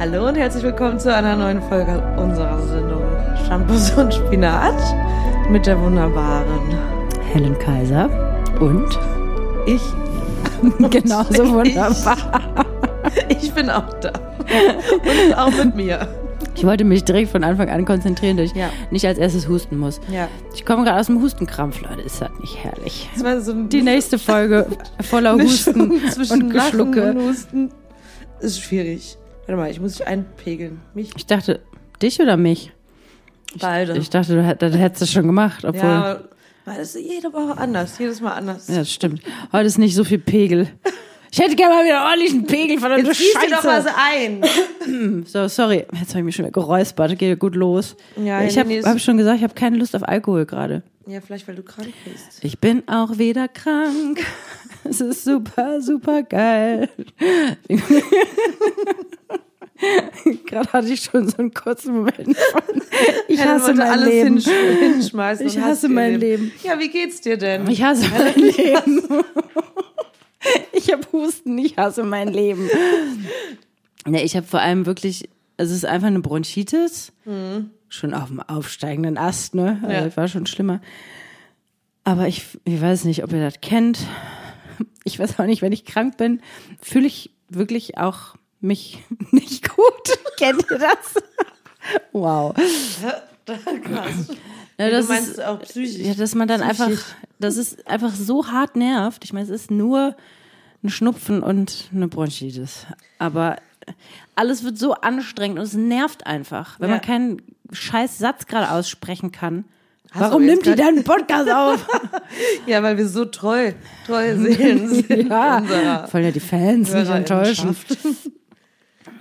Hallo und herzlich willkommen zu einer neuen Folge unserer Sendung Shampoos und Spinat mit der wunderbaren Helen Kaiser und ich. genauso wunderbar. Ich, ich bin auch da. Und auch mit mir. Ich wollte mich direkt von Anfang an konzentrieren, dass ich Ja. nicht als erstes husten muss. Ja. Ich komme gerade aus dem Hustenkrampf, Leute. Ist das nicht herrlich? Das so Die nächste Folge voller Husten und Geschlucke. und Husten ist schwierig. Warte mal, ich muss dich einpegeln. Mich Ich dachte, dich oder mich? beide. Ich dachte, du hätt- das hättest du schon gemacht, obwohl. ja, Ja. weil das ist jede Woche anders, jedes Mal anders. das stimmt. Heute ist nicht so viel Pegel. Ich hätte gerne mal wieder einen ordentlichen Pegel von der Jetzt gieß dir doch Scheiße. so ein. So, sorry. Jetzt habe ich mich schon wieder geräuspert. Geht gut los. Ja, ich habe hab schon gesagt, ich habe keine Lust auf Alkohol gerade. Ja, vielleicht weil du krank bist. Ich bin auch wieder krank. Es ist super, super geil. Gerade hatte ich schon so einen kurzen Moment von, ich hasse mein alles Leben. hinsch- hinschmeißen. Ich hasse mein Leben. Ja, wie geht's dir denn? Ich hasse mein Leben. Ich habe Husten, ich hasse mein Leben. Ne, ich habe vor allem wirklich, also es ist einfach eine Bronchitis. Schon auf dem aufsteigenden Ast, ne? Also Ja. war schon schlimmer. Aber ich, ich weiß nicht, ob ihr das kennt. Ich weiß auch nicht, wenn ich krank bin, fühle ich wirklich auch mich nicht gut. Kennt ihr das? Wow. Krass. Ja, du das meinst ist, auch psychisch. ja, dass man dann einfach, Psychisch. das ist einfach so hart nervt. Ich meine, es ist nur ein Schnupfen und eine Bronchitis. Aber alles wird so anstrengend und es nervt einfach, wenn Ja. man keinen scheiß Satz gerade aussprechen kann. Hast Warum nimmt die grad- dann einen Podcast auf? Ja, weil wir so treu, treue Seelen sind. ja, voll ja die Fans nicht enttäuschen.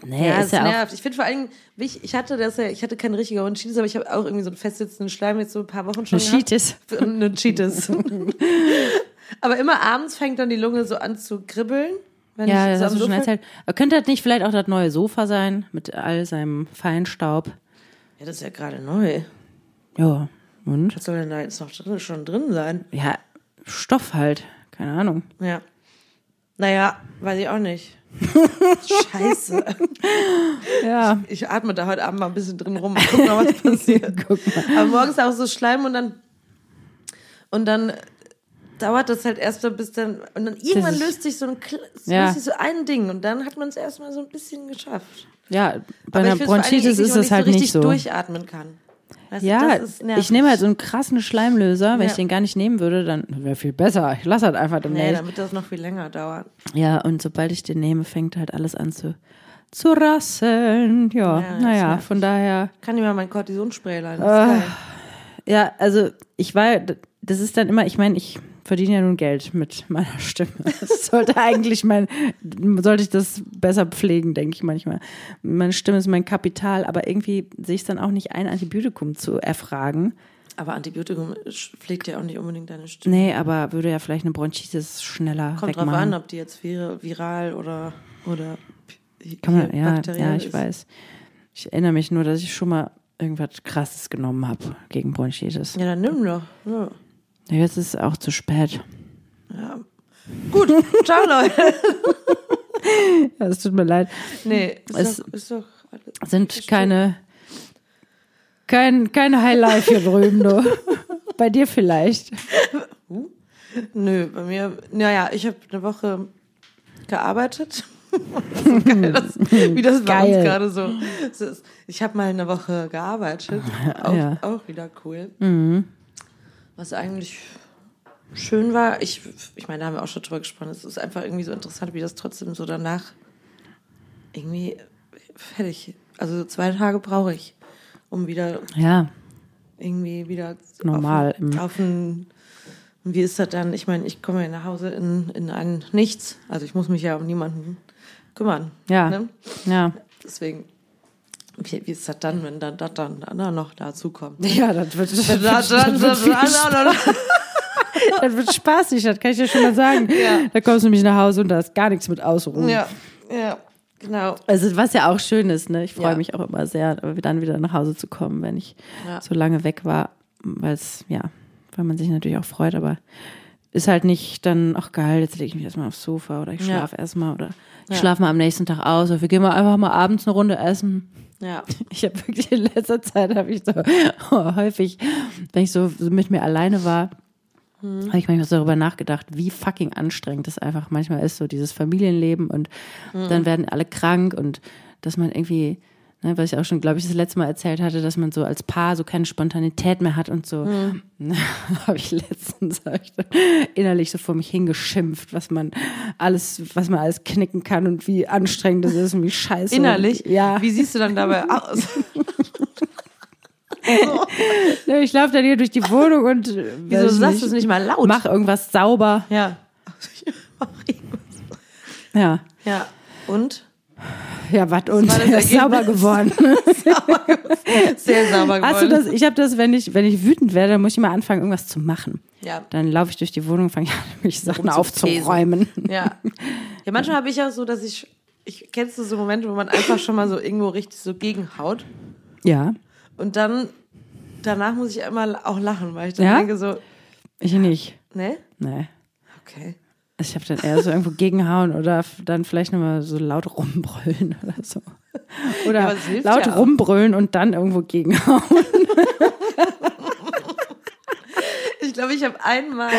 Nee, Ja, ist es ja nervt. Ich finde vor allem, ich, ich hatte das ja, ich hatte keine richtige Bronchitis, aber ich habe auch irgendwie so einen festsitzenden Schleim jetzt so ein paar Wochen schon eine. Cheatis. Eine Cheatis. aber immer abends fängt dann die Lunge so an zu kribbeln. Wenn Ja, das so hast du schon erzählt. Aber könnte das nicht vielleicht auch das neue Sofa sein mit all seinem Feinstaub? Ja, das ist ja gerade neu. Ja, und? Was soll denn da jetzt noch drin, schon drin sein? Ja, Stoff halt. Keine Ahnung. Ja. Naja, weiß ich auch nicht. Scheiße. Ja. Ich atme da heute Abend mal ein bisschen drin rum und guck mal, was passiert. Aber morgens auch so Schleim und dann und dann dauert das halt erst mal bis dann und dann irgendwann ist- löst sich so ein Ja. löst sich so ein Ding und dann hat man es erstmal so ein bisschen geschafft. Ja, bei einer ich Bronchitis ist man halt so nicht richtig so. durchatmen kann. Weißt du, Ja, nervig. ich nehme halt so einen krassen Schleimlöser. Wenn Ja. ich den gar nicht nehmen würde, dann wäre viel besser. Ich lasse halt einfach Nee, demnächst. dann wird das noch viel länger dauern. ja, und sobald ich den nehme, fängt halt alles an zu, zu rasseln. Ja, naja, nervt. von daher. Kann ich mal mein. Das ist geil. Ja, also ich war, das ist dann immer, ich meine, ich verdiene ja nun Geld mit meiner Stimme. Das sollte eigentlich mein, sollte ich das besser pflegen, denke ich manchmal. Meine Stimme ist mein Kapital, aber irgendwie sehe ich es dann auch nicht ein, Antibiotikum zu erfragen. Aber Antibiotikum pflegt ja auch nicht unbedingt deine Stimme. Nee, aber würde ja vielleicht eine Bronchitis schneller Kommt drauf wegmachen. an, ob die jetzt vir viral oder oder Kann man, ja, bakteriell ja, ich ist. weiß. Ich erinnere mich nur, dass ich schon mal irgendwas Krasses genommen habe gegen Bronchitis. Ja, dann nimm doch. Ja. Jetzt ist es auch zu spät. Ja. Gut, ciao Leute. Ja, es tut mir leid. Nee, ist, Es- doch, ist doch alles. Sind keine, kein, keine Highlife hier drüben, du. Bei dir vielleicht. Nö, bei mir, naja, ich habe eine Woche gearbeitet. so geil, das, wie das bei uns gerade so es ist. Ich habe mal eine Woche gearbeitet. Auch, Ja. auch wieder cool. Was eigentlich schön war. Ich, ich meine, da haben wir auch schon drüber gesprochen. Es ist einfach irgendwie so interessant, wie das trotzdem so danach irgendwie fertig. Also zwei Tage brauche ich, um wieder Ja, irgendwie wieder Normal Auf, ein, und wie ist das dann? Ich meine, ich komme ja nach Hause in, in ein Nichts. Also ich muss mich ja um niemanden kümmern. ja, Ne? ja. Deswegen, wie, wie ist das dann, wenn dann das dann, dann noch dazu kommt? Ja, das wird, das Dann, wird, das wird, das wird spaßig, das kann ich dir schon mal sagen. Ja. Da kommst du nämlich nach Hause und da ist gar nichts mit Ausruhen. ja, ja, genau. Also was ja auch schön ist, ne? Ich freue Ja. mich auch immer sehr, dann wieder nach Hause zu kommen, wenn ich Ja. so lange weg war, weil es, ja, weil man sich natürlich auch freut, aber ist halt nicht dann, ach geil, jetzt lege ich mich erstmal aufs Sofa oder ich Ja. schlafe erstmal oder ich Ja. schlafe mal am nächsten Tag aus oder wir gehen mal einfach mal abends eine Runde essen. Ja. Ich habe wirklich in letzter Zeit habe ich so häufig, wenn ich so, mit mir alleine war, habe ich manchmal so darüber nachgedacht, wie fucking anstrengend das einfach manchmal ist, so dieses Familienleben und dann werden alle krank und dass man irgendwie, ne, was ich auch schon, glaube ich, das letzte Mal erzählt hatte, dass man so als Paar so keine Spontanität mehr hat und so, habe ich letztens hab ich innerlich so vor mich hingeschimpft, was man alles, was man alles knicken kann und wie anstrengend das ist und wie scheiße. Innerlich? Ja. Wie siehst du dann dabei aus? Ne, Ich laufe dann hier durch die Wohnung und äh, Wieso sagst du es nicht mal laut? Mach irgendwas sauber. Ja. Ja. Ja. Und? Ja, was und das er ist Ergebnis? sauber geworden. Sehr sauber geworden. Hast du das? Ich habe das, wenn ich wenn ich wütend werde, dann muss ich immer anfangen, irgendwas zu machen. Ja. Dann laufe ich durch die Wohnung und fange an, mich Sachen aufzuräumen. Ja. Ja, manchmal habe ich auch so, dass ich, ich kennst du so Momente, wo man einfach schon mal so irgendwo richtig so gegenhaut Ja, und dann danach muss ich immer auch lachen, weil ich dann Ja? denke so, ich nicht. ne? Nee. Okay. Ich habe dann eher so irgendwo gegenhauen oder dann vielleicht nochmal so laut rumbrüllen oder so. Ja, Oder hilft laut ja rumbrüllen und dann irgendwo gegenhauen. Ich glaube, ich habe einmal,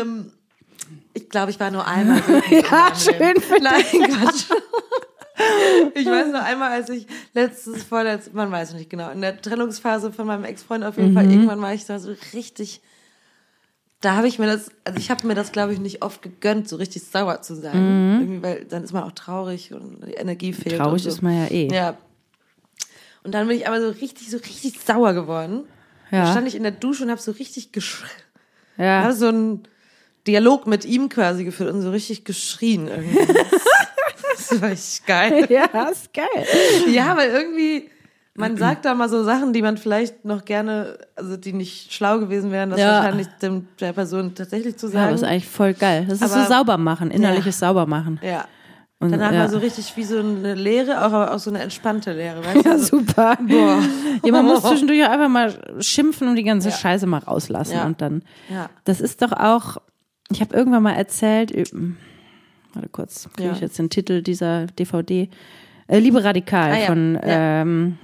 ähm, ich glaube, ich war nur einmal. Ja, schön Nein, Quatsch. Ich weiß noch einmal, als ich letztes, vorletztes, man weiß nicht genau, in der Trennungsphase von meinem Ex-Freund auf jeden Mhm. Fall, irgendwann war ich da so richtig, da habe ich mir das, also ich habe mir das, glaube ich, nicht oft gegönnt, so richtig sauer zu sein. Irgendwie, weil dann ist man auch traurig und die Energie fehlt. Mhm. Traurig so. ist man ja eh. Ja. Und dann bin ich aber so richtig, so richtig sauer geworden. Ja. Da stand ich in der Dusche und habe so richtig geschrien. Ja. So einen Dialog mit ihm quasi geführt und so richtig geschrien irgendwie. das war echt geil. Ja, ist geil. Ja, weil irgendwie, man sagt da mal so Sachen, die man vielleicht noch gerne, also die nicht schlau gewesen wären, das Ja. wahrscheinlich dem, der Person tatsächlich zu Ja, aber sagen. ist eigentlich voll geil. Das ist Aber- so sauber machen, innerliches sauber machen. ja. Und, Danach ja. war so richtig wie so eine Leere, auch, aber auch so eine entspannte Leere. Weißt Ja, du? super. Boah. Ja, man muss zwischendurch auch einfach mal schimpfen und die ganze Ja. Scheiße mal rauslassen. Ja. Und dann, Ja. das ist doch auch, ich habe irgendwann mal erzählt, warte kurz, kriege Ja. ich jetzt den Titel dieser DVD? Äh, Liebe Radikal Ah, ja. von ähm,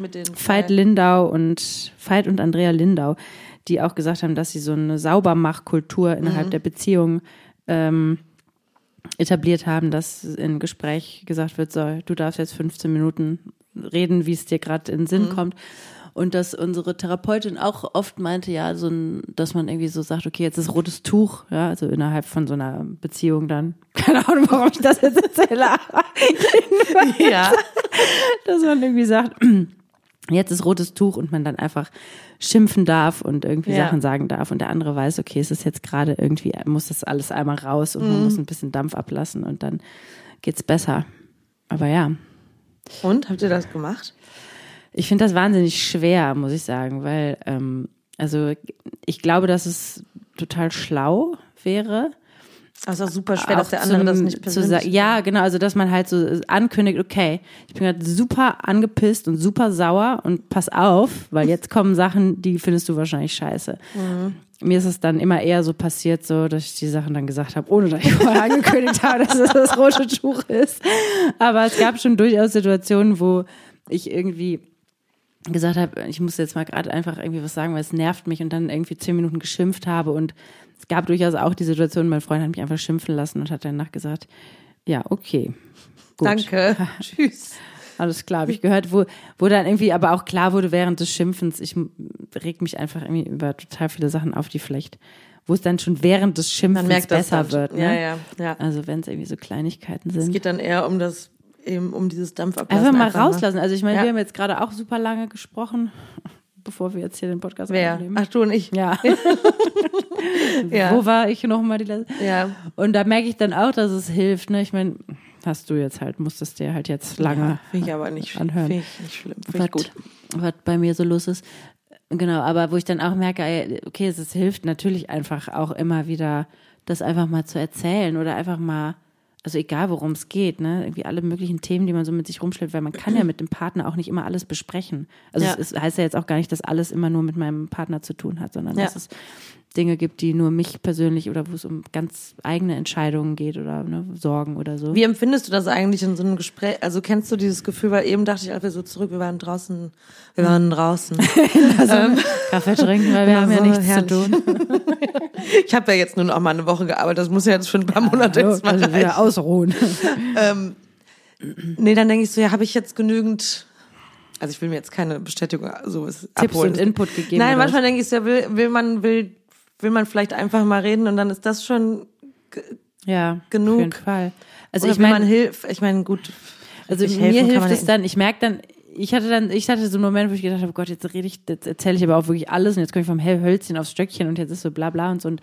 Veit Lindau und Veit und Andrea Lindau, die auch gesagt haben, dass sie so eine Saubermachkultur innerhalb Mhm. der Beziehung ähm, etabliert haben, dass im Gespräch gesagt wird, so, du darfst jetzt 15 Minuten reden, wie es dir gerade in den Sinn kommt. Und dass unsere Therapeutin auch oft meinte, ja, so ein, dass man irgendwie so sagt, okay, jetzt ist rotes Tuch, ja, also innerhalb von so einer Beziehung dann. Keine Ahnung, warum ich das jetzt erzähle. Ja. dass man irgendwie sagt, jetzt ist rotes Tuch und man dann einfach schimpfen darf und irgendwie Ja. Sachen sagen darf und der andere weiß, okay, es ist jetzt gerade irgendwie, muss das alles einmal raus und Mhm. man muss ein bisschen Dampf ablassen und dann geht's besser. Aber ja, Und, habt ihr das gemacht? Ich finde das wahnsinnig schwer, muss ich sagen, weil, ähm, also ich glaube, dass es total schlau wäre, Also auch super schwer, dass der andere zum- das nicht zu persönlich sagen. Ja, genau, also dass man halt so ankündigt, okay, ich bin gerade super angepisst und super sauer und pass auf, weil jetzt kommen Sachen, die findest du wahrscheinlich scheiße. Mhm. Mir ist es dann immer eher so passiert, so, dass ich die Sachen dann gesagt habe, ohne dass ich vorher angekündigt habe, dass es das rote Tuch ist. Aber es gab schon durchaus Situationen, wo ich irgendwie gesagt habe, ich muss jetzt mal gerade einfach irgendwie was sagen, weil es nervt mich und dann irgendwie zehn Minuten geschimpft habe und es gab durchaus auch die Situation, mein Freund hat mich einfach schimpfen lassen und hat danach gesagt, ja, okay. Gut. Danke. Tschüss. Alles klar, habe ich gehört, wo, wo dann irgendwie aber auch klar wurde während des Schimpfens, ich reg mich einfach irgendwie über total viele Sachen auf, die vielleicht, wo es dann schon während des Schimpfens besser wird. Ne? Ja, ja, ja. Also wenn es irgendwie so Kleinigkeiten Es sind. geht dann eher um das, eben um dieses Dampfablassen. Einfach mal rauslassen. Also ich meine, Ja. wir haben jetzt gerade auch super lange gesprochen, bevor wir jetzt hier den Podcast Wer? aufnehmen. Ach, du und ich. Ja. Ja. Wo war ich noch mal die letzte? Ja. Und da merke ich dann auch, dass es hilft. Ne? Ich meine, hast du jetzt halt, musstest dir halt jetzt lange Finde ich aber nicht, anhören. Finde ich nicht schlimm. Finde was, ich gut. was bei mir so los ist. Genau, aber wo ich dann auch merke, okay, es hilft natürlich einfach auch immer wieder, das einfach mal zu erzählen oder einfach mal, also egal worum es geht, ne, irgendwie alle möglichen Themen, die man so mit sich rumschleppt, weil man kann ja mit dem Partner auch nicht immer alles besprechen. Also Ja. es ist, heißt ja jetzt auch gar nicht, dass alles immer nur mit meinem Partner zu tun hat, sondern Ja. dass es Dinge gibt, die nur mich persönlich oder wo es um ganz eigene Entscheidungen geht oder ne, Sorgen oder so. Wie empfindest du das eigentlich in so einem Gespräch? Also kennst du dieses Gefühl, weil eben dachte ich, als wir so zurück, wir waren draußen, wir waren draußen. also, Kaffee trinken, weil wir haben ja so nichts herrlich. zu tun. Ich habe ja jetzt nur noch mal eine Woche gearbeitet, das muss ja jetzt für ein paar Monate jetzt mal also wieder ausruhen. Ähm, nee, dann denke ich so, ja, habe ich jetzt genügend, also ich will mir jetzt keine Bestätigung so was Tipps abholen. und Input gegeben. Nein, manchmal denke ich so, ja, will, will man, will, will man vielleicht einfach mal reden und dann ist das schon, ja, genug. Auf jeden Fall. Also oder ich meine, hilf, ich meine, gut. Also mir hilft es dann, ich merke dann, ich hatte dann, ich hatte so einen Moment, wo ich gedacht habe, Gott, jetzt rede ich, jetzt erzähle ich aber auch wirklich alles und jetzt komme ich vom Hölzchen aufs Stöckchen und jetzt ist so bla bla und so und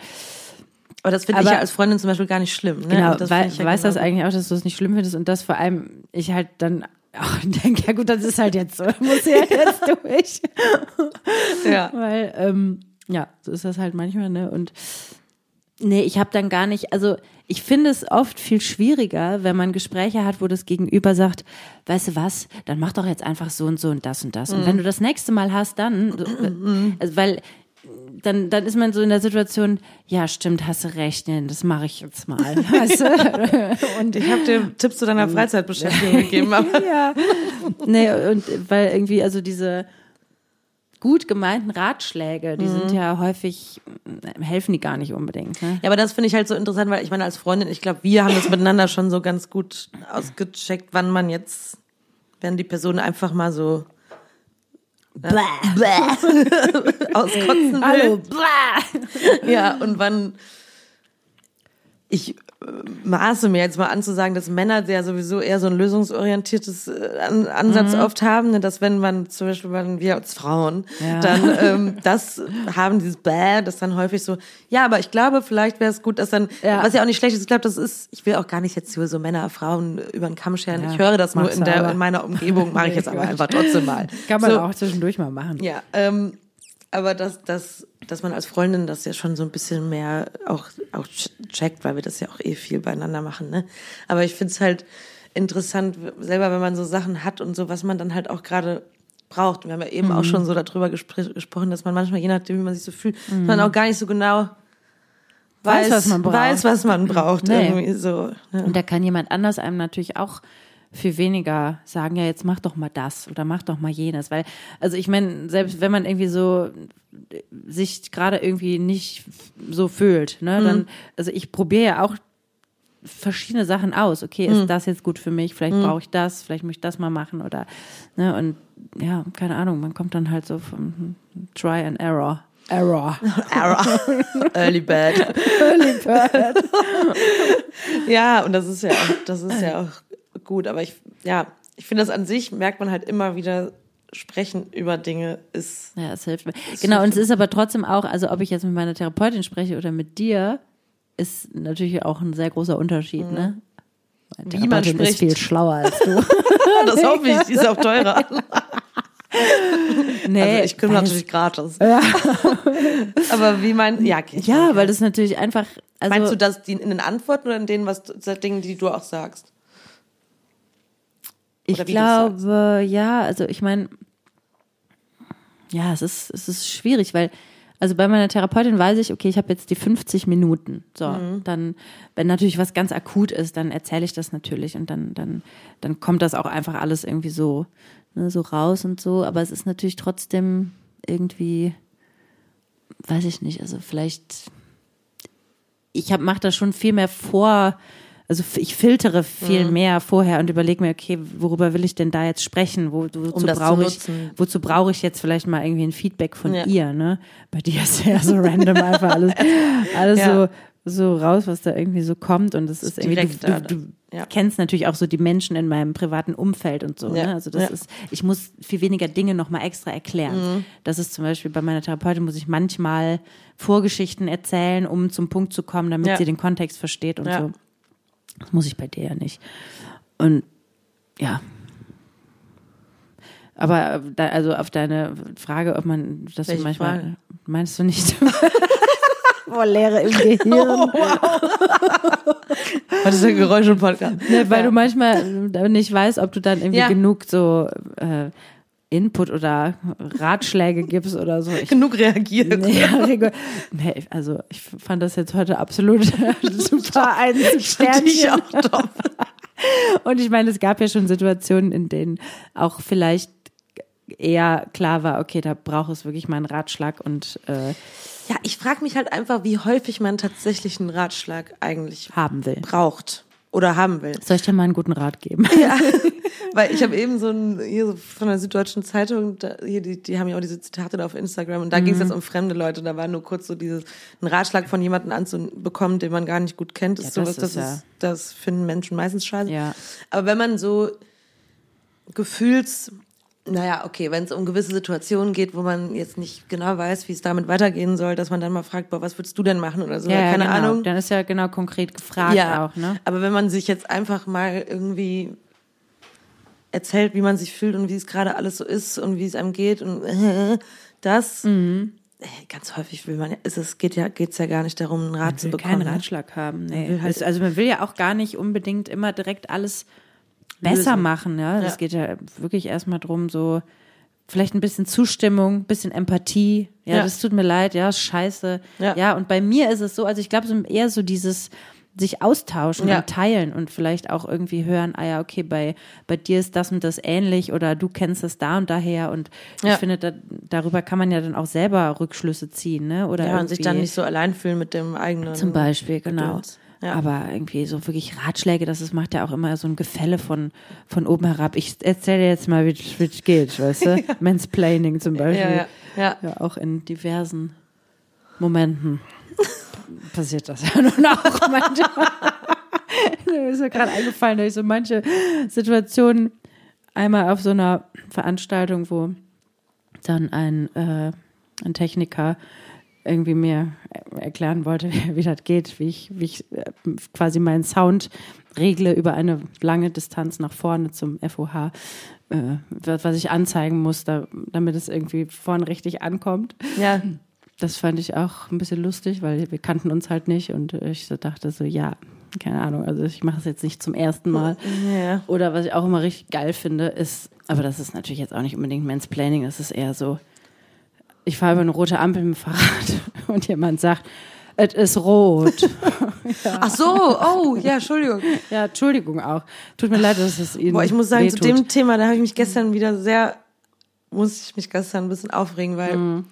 Aber das finde ich ja als Freundin zum Beispiel gar nicht schlimm. Ne? genau, das wei ich ja weiß das genau- eigentlich auch, dass du es nicht schlimm findest und das vor allem ich halt dann auch denke, ja gut, das ist halt jetzt so, muss ich halt jetzt durch. Ja. Weil, ähm, ja, so ist das halt manchmal, ne? Und nee, ich habe dann gar nicht, also ich finde es oft viel schwieriger, wenn man Gespräche hat, wo das Gegenüber sagt, weißt du was, dann mach doch jetzt einfach so und so und das und das. Und wenn du das nächste Mal hast, dann, so, also, weil dann, dann ist man so in der Situation, ja, stimmt, hast du recht, nee, das mache ich jetzt mal. Weißt du? Und Ich habe dir Tipps zu deiner Freizeitbeschäftigung gegeben, aber ja. Nee, und weil irgendwie, also diese gut gemeinten Ratschläge, die sind ja häufig, äh, helfen die gar nicht unbedingt. Ne? Ja, aber das finde ich halt so interessant, weil ich meine, als Freundin, ich glaube, wir haben das miteinander schon so ganz gut ausgecheckt, wann man jetzt, wenn die Person einfach mal so auskotzen will. Hallo, blah. Ja, und wann ich maße mir jetzt mal an zu sagen, dass Männer ja sowieso eher so ein lösungsorientiertes äh, An Ansatz oft haben, ne? dass wenn man zum Beispiel, wenn wir als Frauen, Ja. dann ähm, das haben, dieses Bäh, das dann häufig so, ja, aber ich glaube, vielleicht wäre es gut, dass dann, Ja. was ja auch nicht schlecht ist, ich glaube, das ist, ich will auch gar nicht jetzt hier so Männer, Frauen über den Kamm scheren, Ja, ich höre das nur in, der, in meiner Umgebung, mache ich jetzt aber einfach trotzdem mal. Kann man so, auch zwischendurch mal machen. ja, ähm, aber dass, dass, dass man als Freundin das ja schon so ein bisschen mehr auch, auch ch- checkt, weil wir das ja auch eh viel beieinander machen. Ne? Aber ich find's halt interessant, selber wenn man so Sachen hat und so, was man dann halt auch gerade braucht. Wir haben ja eben auch schon so darüber gespr gesprochen, dass man manchmal, je nachdem, wie man sich so fühlt, man auch gar nicht so genau Weiß, was man braucht. Weiß, was man braucht. Nee. Irgendwie so. Ne? Und da kann jemand anders einem natürlich auch viel weniger sagen, ja, jetzt mach doch mal das oder mach doch mal jenes. Weil, also ich meine, selbst wenn man irgendwie so äh, sich gerade irgendwie nicht so fühlt, ne, dann, also ich probiere ja auch verschiedene Sachen aus. Okay, ist das jetzt gut für mich? Vielleicht brauche ich das, vielleicht möchte ich das mal machen oder, ne, und ja, keine Ahnung, man kommt dann halt so vom Try and Error. Error. Error. Early Bad. ja, und das ist ja auch, das ist ja auch gut. Aber ich, ja, ich finde das an sich, merkt man halt immer wieder, sprechen über Dinge ist. Ja, es hilft mir. Genau, und es ist aber trotzdem auch, also ob ich jetzt mit meiner Therapeutin spreche oder mit dir, ist natürlich auch ein sehr großer Unterschied, ne? Meine Wie man Therapeutin ist spricht. viel schlauer als du. Das hoffe ich, die ist auch teurer. nee, Also ich kümmere natürlich gratis. Aber wie mein, ja, okay, ja, weil das natürlich einfach, also Meinst du das die in den Antworten oder in den was, Dingen, die du auch sagst? Ich glaube, ja, also ich meine, ja, es ist, es ist schwierig, weil also bei meiner Therapeutin weiß ich, okay, ich habe jetzt die 50 Minuten. So, Mhm. dann, wenn natürlich was ganz akut ist, dann erzähle ich das natürlich und dann, dann, dann kommt das auch einfach alles irgendwie so, ne, so raus und so. Aber es ist natürlich trotzdem irgendwie, weiß ich nicht, also vielleicht, ich hab, mach da schon viel mehr vor, also ich filtere viel Mhm. mehr vorher und überlege mir, okay, worüber will ich denn da jetzt sprechen? Wo, wozu Um brauche ich, wozu brauche ich jetzt vielleicht mal irgendwie ein Feedback von Ja. ihr, ne? Bei dir ist ja so random einfach alles, alles Ja. so, so raus, was da irgendwie so kommt und das ist irgendwie, direkt du, du, du Ja. kennst natürlich auch so die Menschen in meinem privaten Umfeld und so, ne? Also das ist, ich muss viel weniger Dinge nochmal extra erklären. Mhm. Das ist zum Beispiel bei meiner Therapeutin muss ich manchmal Vorgeschichten erzählen, um zum Punkt zu kommen, damit sie den Kontext versteht und so. Das muss ich bei dir ja nicht. Und ja. Aber äh, da, also auf deine Frage, ob man das Welche manchmal Frage? meinst du nicht? Boah, Leere im Gehirn. Was ist der Geräusche-Podcast? Ne, weil du manchmal äh, nicht weißt, ob du dann irgendwie Ja. genug so äh, Input oder Ratschläge gibst oder so. Ich, Genug reagiert. ja, regu- nee, also ich fand das jetzt heute absolut super ein Sternchen. auch top. Und ich meine, es gab ja schon Situationen, in denen auch vielleicht eher klar war, okay, da braucht es wirklich mal einen Ratschlag und äh, Ja, ich frage mich halt einfach, wie häufig man tatsächlich einen Ratschlag eigentlich haben will. braucht oder haben will. Soll ich dir mal einen guten Rat geben? Ja, weil ich habe eben so ein, hier so von der Süddeutschen Zeitung, da, hier, die, die haben ja auch diese Zitate da auf Instagram und da ging es jetzt um fremde Leute, da war nur kurz so dieses, ein Ratschlag von jemandem anzubekommen, den man gar nicht gut kennt, ist Ja, sowas, das das, ist ja- ist, das finden Menschen meistens scheiße. Ja. Aber wenn man so Gefühls, naja, okay, wenn es um gewisse Situationen geht, wo man jetzt nicht genau weiß, wie es damit weitergehen soll, dass man dann mal fragt, boah, was würdest du denn machen oder so, Ja, keine genau. Ahnung. Dann ist ja genau konkret gefragt Ja, auch, ne? aber wenn man sich jetzt einfach mal irgendwie erzählt, wie man sich fühlt und wie es gerade alles so ist und wie es einem geht und äh, das, Mhm. äh, ganz häufig will man, ja- ist es geht ja geht's ja gar nicht darum, einen Rat zu will bekommen. keinen ne? Ratschlag haben. Nee. halt- also man will ja auch gar nicht unbedingt immer direkt alles besser Lösen. machen. Ja? Das Ja. geht ja wirklich erstmal drum, so vielleicht ein bisschen Zustimmung, ein bisschen Empathie. Ja, Ja. das tut mir leid, ja, scheiße. Ja. ja, und bei mir ist es so, also ich glaube, so eher so dieses sich austauschen Ja. und teilen und vielleicht auch irgendwie hören, ah ja, okay, bei, bei dir ist das und das ähnlich oder du kennst es da und daher und ich finde, da, darüber kann man ja dann auch selber Rückschlüsse ziehen, ne? Oder Ja, und sich dann nicht so allein fühlen mit dem eigenen. zum Beispiel, genau. Gedöns. Ja. Aber irgendwie so wirklich Ratschläge, das ist, macht ja auch immer so ein Gefälle von, von oben herab. Ich erzähle dir jetzt mal, wie es geht, weißt du? Mansplaining zum Beispiel. Ja, ja, ja. ja, auch in diversen Momenten passiert das ja nun auch manchmal. Mir ist ja gerade eingefallen, dass ich so manche Situationen einmal auf so einer Veranstaltung, wo dann ein, äh, ein Techniker irgendwie mir erklären wollte, wie, das geht, wie ich, wie ich äh, quasi meinen Sound regle über eine lange Distanz nach vorne zum FOH, äh, was ich anzeigen muss, da, damit es irgendwie vorne richtig ankommt. Ja, Das fand ich auch ein bisschen lustig, weil wir kannten uns halt nicht und ich so dachte so, ja, keine Ahnung, also ich mache es jetzt nicht zum ersten Mal. ja. Oder was ich auch immer richtig geil finde, ist, aber das ist natürlich jetzt auch nicht unbedingt Mansplaining, das ist eher so, ich fahre über eine rote Ampel mit dem Fahrrad und jemand sagt, es ist rot. Ach so, oh, ja, Entschuldigung. ja, Entschuldigung auch. Tut mir leid, dass es Ihnen Boah, ich muss sagen, zu wehtut. dem Thema, da habe ich mich gestern wieder sehr, musste ich mich gestern ein bisschen aufregen, weil Mhm.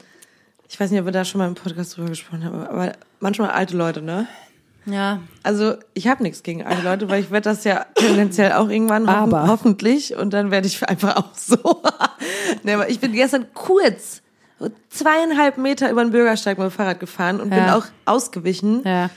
ich weiß nicht, ob wir da schon mal im Podcast drüber gesprochen haben, aber manchmal alte Leute, ne? Ja, Also ich habe nichts gegen alte Leute, weil ich werde das ja tendenziell auch irgendwann Aber. hoffentlich und dann werde ich einfach auch so. ne, aber ich bin gestern kurz zweieinhalb Meter über den Bürgersteig mit dem Fahrrad gefahren und bin Ja. auch ausgewichen, ja.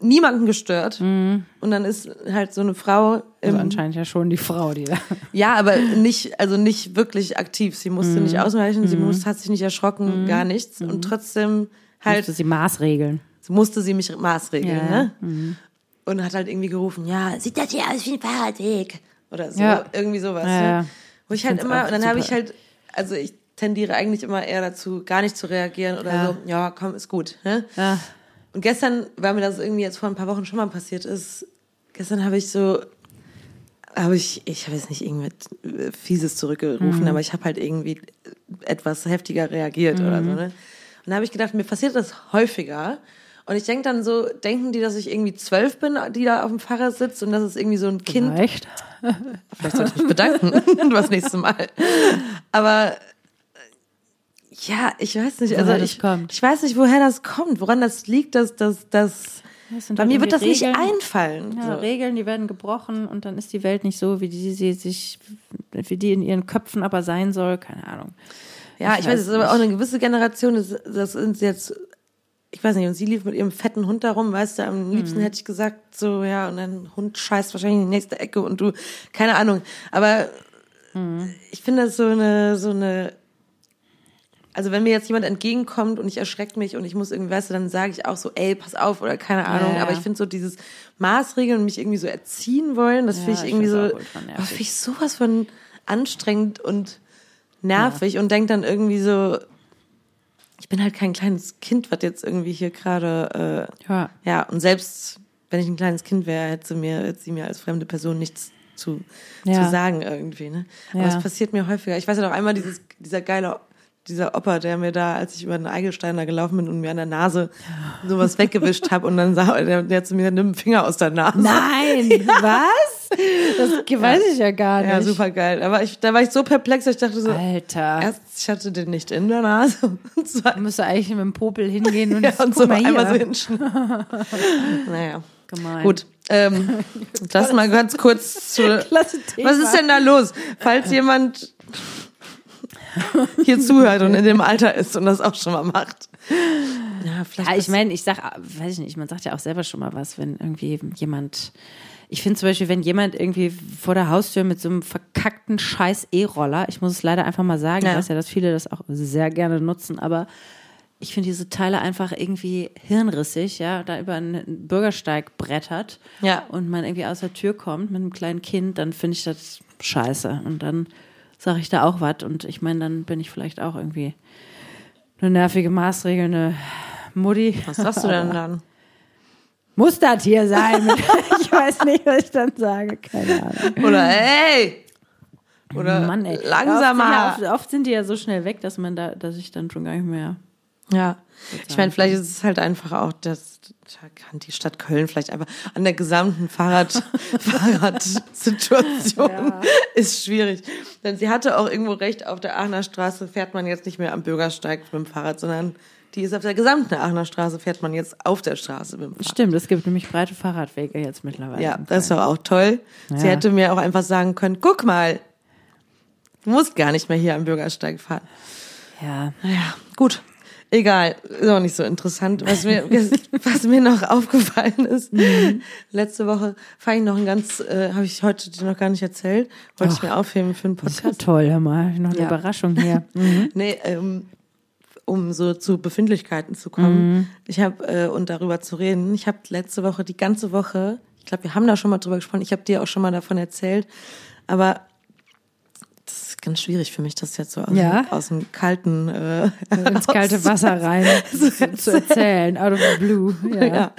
niemanden gestört und dann ist halt so eine Frau Also anscheinend ja schon die Frau, die da. Ja, aber nicht, also nicht wirklich aktiv. Sie musste nicht ausweichen, sie musste, hat sich nicht erschrocken, gar nichts. Und trotzdem halt Musste sie maßregeln. musste sie mich maßregeln, Ja, Mhm. ne? Und hat halt irgendwie gerufen, ja, sieht das hier aus wie ein Fahrradweg? Oder so, irgendwie sowas. Ne? Wo ich halt immer, und dann habe ich halt, also ich tendiere eigentlich immer eher dazu, gar nicht zu reagieren oder Ja. so, ja, komm, ist gut. Ne? Ja. Und gestern, weil mir das irgendwie jetzt vor ein paar Wochen schon mal passiert ist, gestern habe ich so, habe ich, ich habe jetzt nicht irgendwas äh, Fieses zurückgerufen, aber ich habe halt irgendwie etwas heftiger reagiert oder so, ne? Und da habe ich gedacht, mir passiert das häufiger. Und ich denke dann so, denken die, dass ich irgendwie zwölf bin, die da auf dem Fahrrad sitzt und das ist irgendwie so ein Kind. Vielleicht. Vielleicht sollte ich mich bedanken, das nächste Mal. Aber ja, ich weiß nicht, also ich, kommt. ich weiß nicht, woher das kommt, woran das liegt, dass das, das, Das sind bei halt mir wird das irgendwie nicht Regeln. einfallen. Ja, so. Regeln, die werden gebrochen und dann ist die Welt nicht so, wie die sie sich, wie die in ihren Köpfen aber sein soll. Keine Ahnung. Ja, Ich ich, weiß, es ist aber auch eine gewisse Generation, das, das sind jetzt, ich weiß nicht, und sie lief mit ihrem fetten Hund darum, weißt du, am liebsten Mhm. hätte ich gesagt, so, ja, und dein Hund scheißt wahrscheinlich in die nächste Ecke und du, keine Ahnung. Aber Mhm. ich finde das so eine, so eine, also wenn mir jetzt jemand entgegenkommt und ich erschreckt mich und ich muss irgendwie, weißt du, dann sage ich auch so, ey, pass auf oder keine Ahnung. ja. Aber ich finde so dieses Maßregeln und mich irgendwie so erziehen wollen, das Ja, finde ich ich irgendwie so, ultra nervig. oh, finde ich sowas von anstrengend und nervig und denke dann irgendwie so, ich bin halt kein kleines Kind, was jetzt irgendwie hier gerade, Ja. äh, ja, und selbst wenn ich ein kleines Kind wäre, hätte sie mir, hätte sie mir als fremde Person nichts zu, Ja. zu sagen irgendwie. Ne? Aber Ja. es passiert mir häufiger. Ich weiß ja noch einmal dieses, dieser geile, dieser Opa, der mir da, als ich über den Eigelstein da gelaufen bin und mir an der Nase sowas weggewischt habe und dann sah der, der zu mir, nimm einen Finger aus der Nase. Nein, was? Das weiß ich ja gar nicht. Ja, super geil. Aber ich, da war ich so perplex, ich dachte so, Alter. erst, ich hatte den nicht in der Nase und Du musst eigentlich mit dem Popel hingehen und, ja, und so einmal so hinschneiden. naja. Gemein. Gut, ähm, lass mal ganz kurz zu. Was ist denn da los? Falls jemand hier zuhört und in dem Alter ist und das auch schon mal macht. Ja, vielleicht. Ja, ich meine, ich sag, weiß ich nicht, man sagt ja auch selber schon mal was, wenn irgendwie jemand. Ich finde zum Beispiel, wenn jemand irgendwie vor der Haustür mit so einem verkackten scheiß E-Roller, ich muss es leider einfach mal sagen, Ja. ich weiß ja, dass viele das auch sehr gerne nutzen, aber ich finde diese Teile einfach irgendwie hirnrissig, ja, da über einen Bürgersteig brettert Ja. und man irgendwie aus der Tür kommt mit einem kleinen Kind, dann finde ich das scheiße. Und dann sage ich da auch was und ich meine, dann bin ich vielleicht auch irgendwie eine nervige, maßregelnde Mutti. Was sagst du denn dann? Muss das hier sein? ich weiß nicht, was ich dann sage. Keine Ahnung. Oder hey! Oder Mann, ey. langsamer. Oft, sind ja, oft, oft sind die ja so schnell weg, dass man da, dass ich dann schon gar nicht mehr. Ja, ich meine, vielleicht ist es halt einfach auch, dass da kann die Stadt Köln vielleicht einfach an der gesamten Fahrrad, Fahrradsituation ist schwierig. Denn sie hatte auch irgendwo recht, auf der Aachener Straße fährt man jetzt nicht mehr am Bürgersteig mit dem Fahrrad, sondern die ist auf der gesamten Aachener Straße, fährt man jetzt auf der Straße mit dem Fahrrad. Stimmt, es gibt nämlich breite Fahrradwege jetzt mittlerweile. Ja, das ist doch auch toll. Sie Ja. hätte mir auch einfach sagen können, guck mal, du musst gar nicht mehr hier am Bürgersteig fahren. Ja. Naja, gut. Egal, ist auch nicht so interessant. Was mir, was mir noch aufgefallen ist, letzte Woche fand ich noch ein ganz, äh, habe ich heute dir noch gar nicht erzählt, wollte ich mir aufheben für einen Das ist ja Podcast. toll, hör mal. Noch eine Ja. Überraschung hier. Nee, ähm, um so zu Befindlichkeiten zu kommen. Ich habe, äh, und darüber zu reden, ich habe letzte Woche, die ganze Woche, ich glaube, wir haben da schon mal drüber gesprochen, ich habe dir auch schon mal davon erzählt, aber das ist ganz schwierig für mich, das jetzt so aus, Ja. dem, aus dem kalten äh, Ins kalte Wasser rein zu, zu erzählen. Out of the blue. Ja. Ja.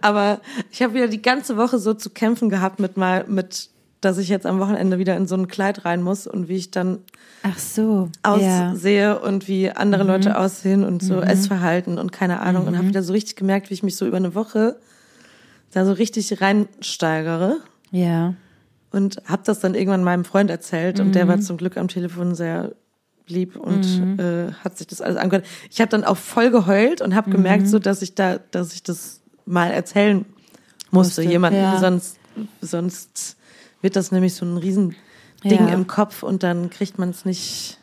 Aber ich habe wieder die ganze Woche so zu kämpfen gehabt mit mal mit, dass ich jetzt am Wochenende wieder in so ein Kleid rein muss und wie ich dann Ach so. Ja. aussehe und wie andere Leute aussehen und so Essverhalten und keine Ahnung und habe wieder so richtig gemerkt, wie ich mich so über eine Woche da so richtig reinsteigere Ja. Und habe das dann irgendwann meinem Freund erzählt und der war zum Glück am Telefon sehr lieb und äh, hat sich das alles angehört. Ich habe dann auch voll geheult und habe gemerkt, so dass ich da, dass ich das mal erzählen musste, Musste, jemanden, ja. sonst sonst wird das nämlich so ein riesen Ding Ja. im Kopf und dann kriegt man es nicht.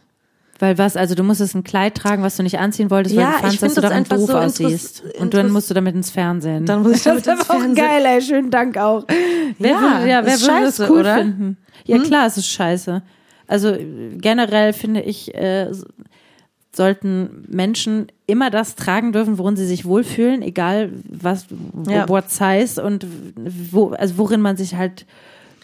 Weil was, also du musstest ein Kleid tragen, was du nicht anziehen wolltest, weil Ja, du ich fandst, dass du darin doof so aussiehst. Und dann musst du damit ins Fernsehen. Dann muss ich damit das ist ins aber auch geil, ey. Schönen Dank auch. Wer Ja, würde, ja, wer würde das cool oder? Hm? finden? Ja, klar, es ist scheiße. Also äh, generell finde ich, äh, sollten Menschen immer das tragen dürfen, worin sie sich wohlfühlen, egal was, wo, Ja. what size und wo, also worin man sich halt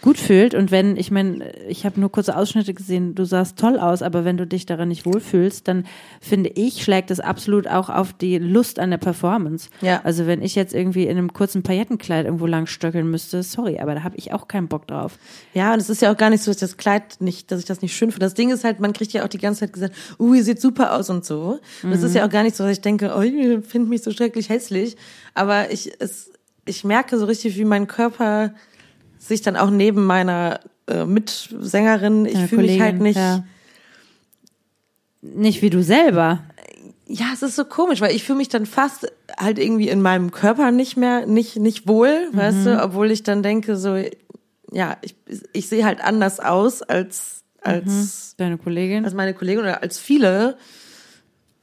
gut fühlt. Und wenn, ich meine, ich habe nur kurze Ausschnitte gesehen, du sahst toll aus, aber wenn du dich darin nicht wohlfühlst, dann finde ich, schlägt es absolut auch auf die Lust an der Performance. Ja. Also wenn ich jetzt irgendwie in einem kurzen Paillettenkleid irgendwo lang stöckeln müsste, sorry, aber da habe ich auch keinen Bock drauf. Ja, und es ist ja auch gar nicht so, dass ich das Kleid nicht, dass ich das nicht schön finde. Das Ding ist halt, man kriegt ja auch die ganze Zeit gesagt, uh, ihr seht super aus und so. Und es ist ja auch gar nicht so, dass ich denke, oh, ich finde mich so schrecklich hässlich. Aber ich, es, ich merke so richtig, wie mein Körper sich dann auch neben meiner äh, Mitsängerin, ich Deine fühle mich halt nicht. ja. Nicht wie du selber. Ja, es ist so komisch, weil ich fühle mich dann fast halt irgendwie in meinem Körper nicht mehr, nicht, nicht wohl, weißt Mhm. du, obwohl ich dann denke, so, ja, ich, ich sehe halt anders aus als, als, Deine Kollegin. als meine Kollegin oder als viele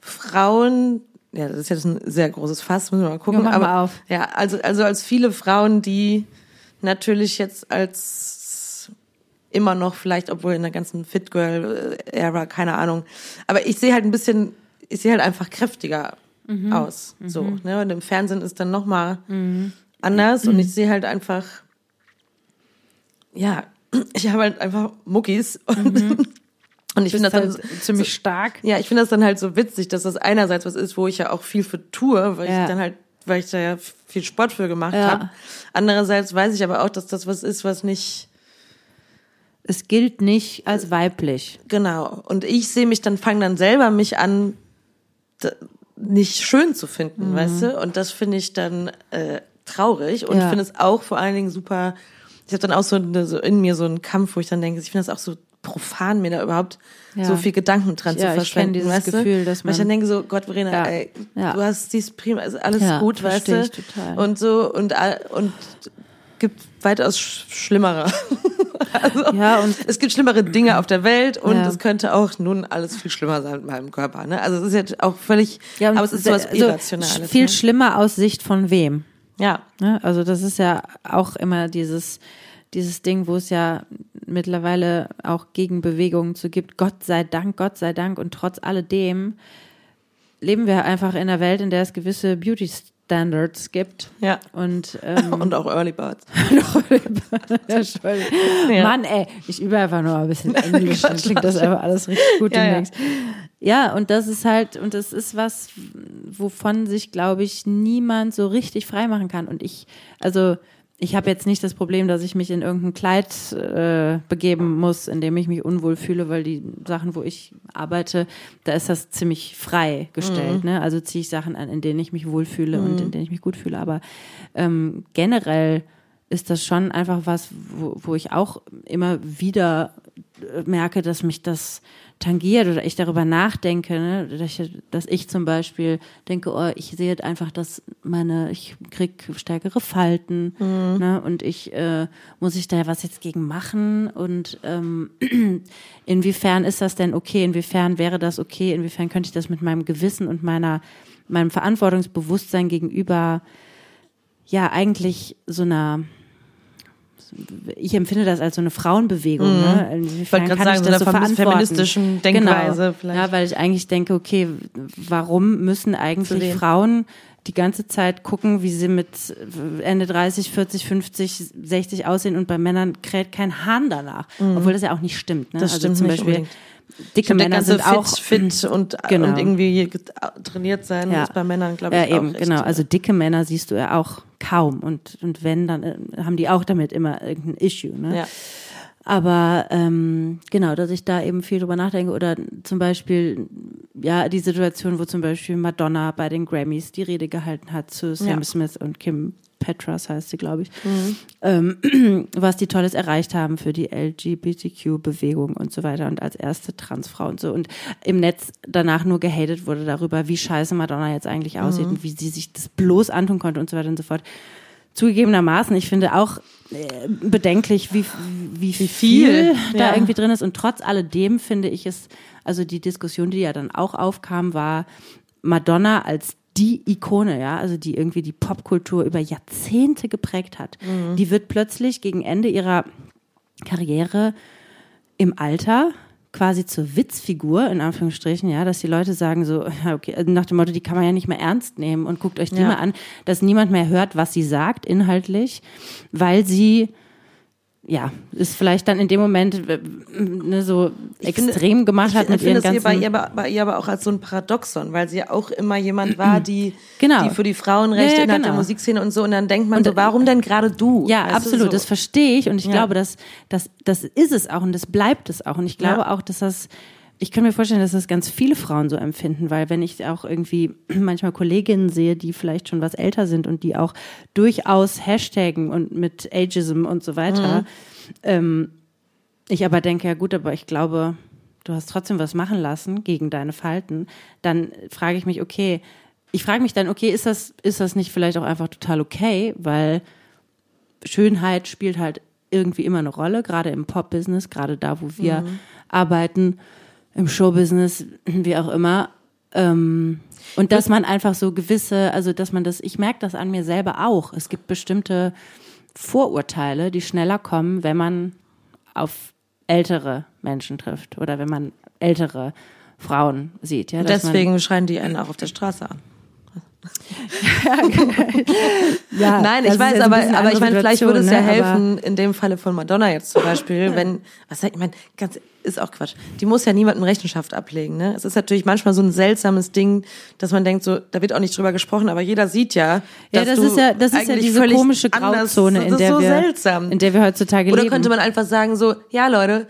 Frauen, ja, das ist jetzt ein sehr großes Fass, müssen wir mal gucken. Ja, aber, auf. Ja, also, also als viele Frauen, die natürlich jetzt als immer noch vielleicht, obwohl in der ganzen Fit Girl Ära, keine Ahnung. Aber ich sehe halt ein bisschen, ich sehe halt einfach kräftiger Mhm. aus. So, ne? Und im Fernsehen ist dann noch mal anders und ich sehe halt einfach, ja, ich habe halt einfach Muckis und, und ich finde das dann Mhm. halt ziemlich stark. ja, ich finde das dann halt so witzig, dass das einerseits was ist, wo ich ja auch viel für tue, weil Ja. ich dann halt, weil ich da ja viel Sport für gemacht Ja. habe. Andererseits weiß ich aber auch, dass das was ist, was nicht, Es gilt nicht als weiblich. Genau. Und ich sehe mich dann, fange dann selber mich an, nicht schön zu finden, Mhm. weißt du? Und das finde ich dann äh, traurig und Ja. finde es auch vor allen Dingen super. Ich habe dann auch so, eine, so in mir so einen Kampf, wo ich dann denke, ich finde das auch so profan, mir da überhaupt Ja. so viel Gedanken dran Ja, zu ich verschwenden. dieses weißt du? Gefühl, dass Weil ich man- dann denke so, Gott, Verena, Ja. ey, du hast dies prima, ist alles gut, weißt du? ich total. Und so und und gibt weitaus sch- schlimmere. also, Ja, und es gibt schlimmere Dinge auf der Welt und Ja. es könnte auch nun alles viel schlimmer sein mit meinem Körper. Ne? Also es ist jetzt auch völlig, ja, aber es ist sowas also, Irrationales. Viel ne? schlimmer aus Sicht von wem? Ja, Ne? Also das ist ja auch immer dieses, dieses Ding, wo es ja mittlerweile auch Gegenbewegungen zu gibt. Gott sei Dank, Gott sei Dank. Und trotz alledem leben wir einfach in einer Welt, in der es gewisse Beauty Standards gibt. ja. Und, ähm, Und auch Early Birds. Ja. Mann, ey, ich übe einfach nur ein bisschen Englisch, dann klingt das einfach alles richtig gut Ja, ja. Ja, und das ist halt, und das ist was, wovon sich, glaube ich, niemand so richtig freimachen kann. Und ich, also, ich habe jetzt nicht das Problem, dass ich mich in irgendein Kleid äh, begeben muss, in dem ich mich unwohl fühle, weil die Sachen, wo ich arbeite, da ist das ziemlich frei gestellt. Ne? Also ziehe ich Sachen an, in denen ich mich wohlfühle und in denen ich mich gut fühle. Aber ähm, generell ist das schon einfach was, wo, wo ich auch immer wieder äh, merke, dass mich das tangiert oder ich darüber nachdenke, ne? dass, ich, dass ich zum Beispiel denke, oh, ich sehe einfach, dass meine, ich krieg stärkere Falten ne? und ich äh, muss ich da was jetzt gegen machen und ähm, inwiefern ist das denn okay, inwiefern wäre das okay, inwiefern könnte ich das mit meinem Gewissen und meiner meinem Verantwortungsbewusstsein gegenüber ja eigentlich so einer ich empfinde das als so eine Frauenbewegung. Ne? Ich Inwiefern wollte gerade kann sagen, ich das so verantworten? feministischen Denkweise genau. vielleicht. Ja, weil ich eigentlich denke, okay, warum müssen eigentlich? Frauen die ganze Zeit gucken, wie sie mit Ende 30, 40, 50, 60 aussehen und bei Männern kräht kein Hahn danach. Obwohl das ja auch nicht stimmt. Ne? Mhm. Das also stimmt zum nicht Beispiel unbedingt. Dicke der Männer sind fit, auch fit und, Genau. und irgendwie trainiert sein Ja. ist bei Männern, glaube Ja, ich, auch eben, echt, genau. äh, Also dicke Männer siehst du ja auch kaum. Und, und wenn, dann äh, haben die auch damit immer irgendein Issue. Ne? ja. Aber ähm, genau, dass ich da eben viel drüber nachdenke. Oder zum Beispiel, ja, die Situation, wo zum Beispiel Madonna bei den Grammys die Rede gehalten hat zu Sam Ja. Smith und Kim Petras heißt sie, glaube ich, Mhm. ähm, was die Tolles erreicht haben für die LGBTQ-Bewegung und so weiter und als erste Transfrau und so. Und im Netz danach nur gehatet wurde darüber, wie scheiße Madonna jetzt eigentlich aussieht und wie sie sich das bloß antun konnte und so weiter und so fort. Zugegebenermaßen, ich finde auch äh, bedenklich, wie, wie, viel, viel, da ja. irgendwie drin ist. Und trotz alledem finde ich es, also die Diskussion, die ja dann auch aufkam, war Madonna als die Ikone, ja, also die irgendwie die Popkultur über Jahrzehnte geprägt hat. Die wird plötzlich gegen Ende ihrer Karriere im Alter quasi zur Witzfigur, in Anführungsstrichen, ja, dass die Leute sagen so, okay, also nach dem Motto, die kann man ja nicht mehr ernst nehmen und guckt euch die Ja. mal an, dass niemand mehr hört, was sie sagt, inhaltlich, weil sie ja, ist vielleicht dann in dem Moment ne, so Ich finde- extrem gemacht ich hat mit empfinde ihren ganzen bei ihr, aber- bei ihr aber auch als so ein Paradoxon, weil sie ja auch immer jemand war, die, Genau. die für die Frauenrechte Ja, ja, innerhalb der genau. Musikszene und so. Und dann denkt man Und, so, warum denn gerade du? Ja, Weißt absolut. so. Das verstehe ich und ich Ja. glaube, dass das das ist es auch und das bleibt es auch und ich glaube auch, dass das ich kann mir vorstellen, dass das ganz viele Frauen so empfinden, weil wenn ich auch irgendwie manchmal Kolleginnen sehe, die vielleicht schon was älter sind und die auch durchaus Hashtaggen und mit Ageism und so weiter, Mhm. ähm, ich aber denke, ja gut, aber ich glaube, du hast trotzdem was machen lassen gegen deine Falten, dann frage ich mich, okay, ich frage mich dann, okay, ist das, ist das nicht vielleicht auch einfach total okay, weil Schönheit spielt halt irgendwie immer eine Rolle, gerade im Pop-Business, gerade da, wo wir Mhm. arbeiten, im Show-Business, wie auch immer. Ähm, und dass man einfach so gewisse, also dass man das, ich merke das an mir selber auch. Es gibt bestimmte Vorurteile, die schneller kommen, wenn man auf ältere Menschen trifft oder wenn man ältere Frauen sieht. Ja, dass man- Deswegen schreien die einen auch auf der Straße an. ja, Nein, das ich weiß, aber, aber ich meine, vielleicht würde es ja ne? Helfen, in dem Falle von Madonna jetzt zum Beispiel, wenn, was ich, meine, ganz, ist auch Quatsch. Die muss ja niemandem Rechenschaft ablegen, ne? Es ist natürlich manchmal so ein seltsames Ding, dass man denkt, so, da wird auch nicht drüber gesprochen, aber jeder sieht ja, Ja, dass das du ist ja, das ist ja diese komische anders- Grauzone, das in der so wir, seltsam. in der wir heutzutage Oder leben. könnte man einfach sagen so, ja Leute,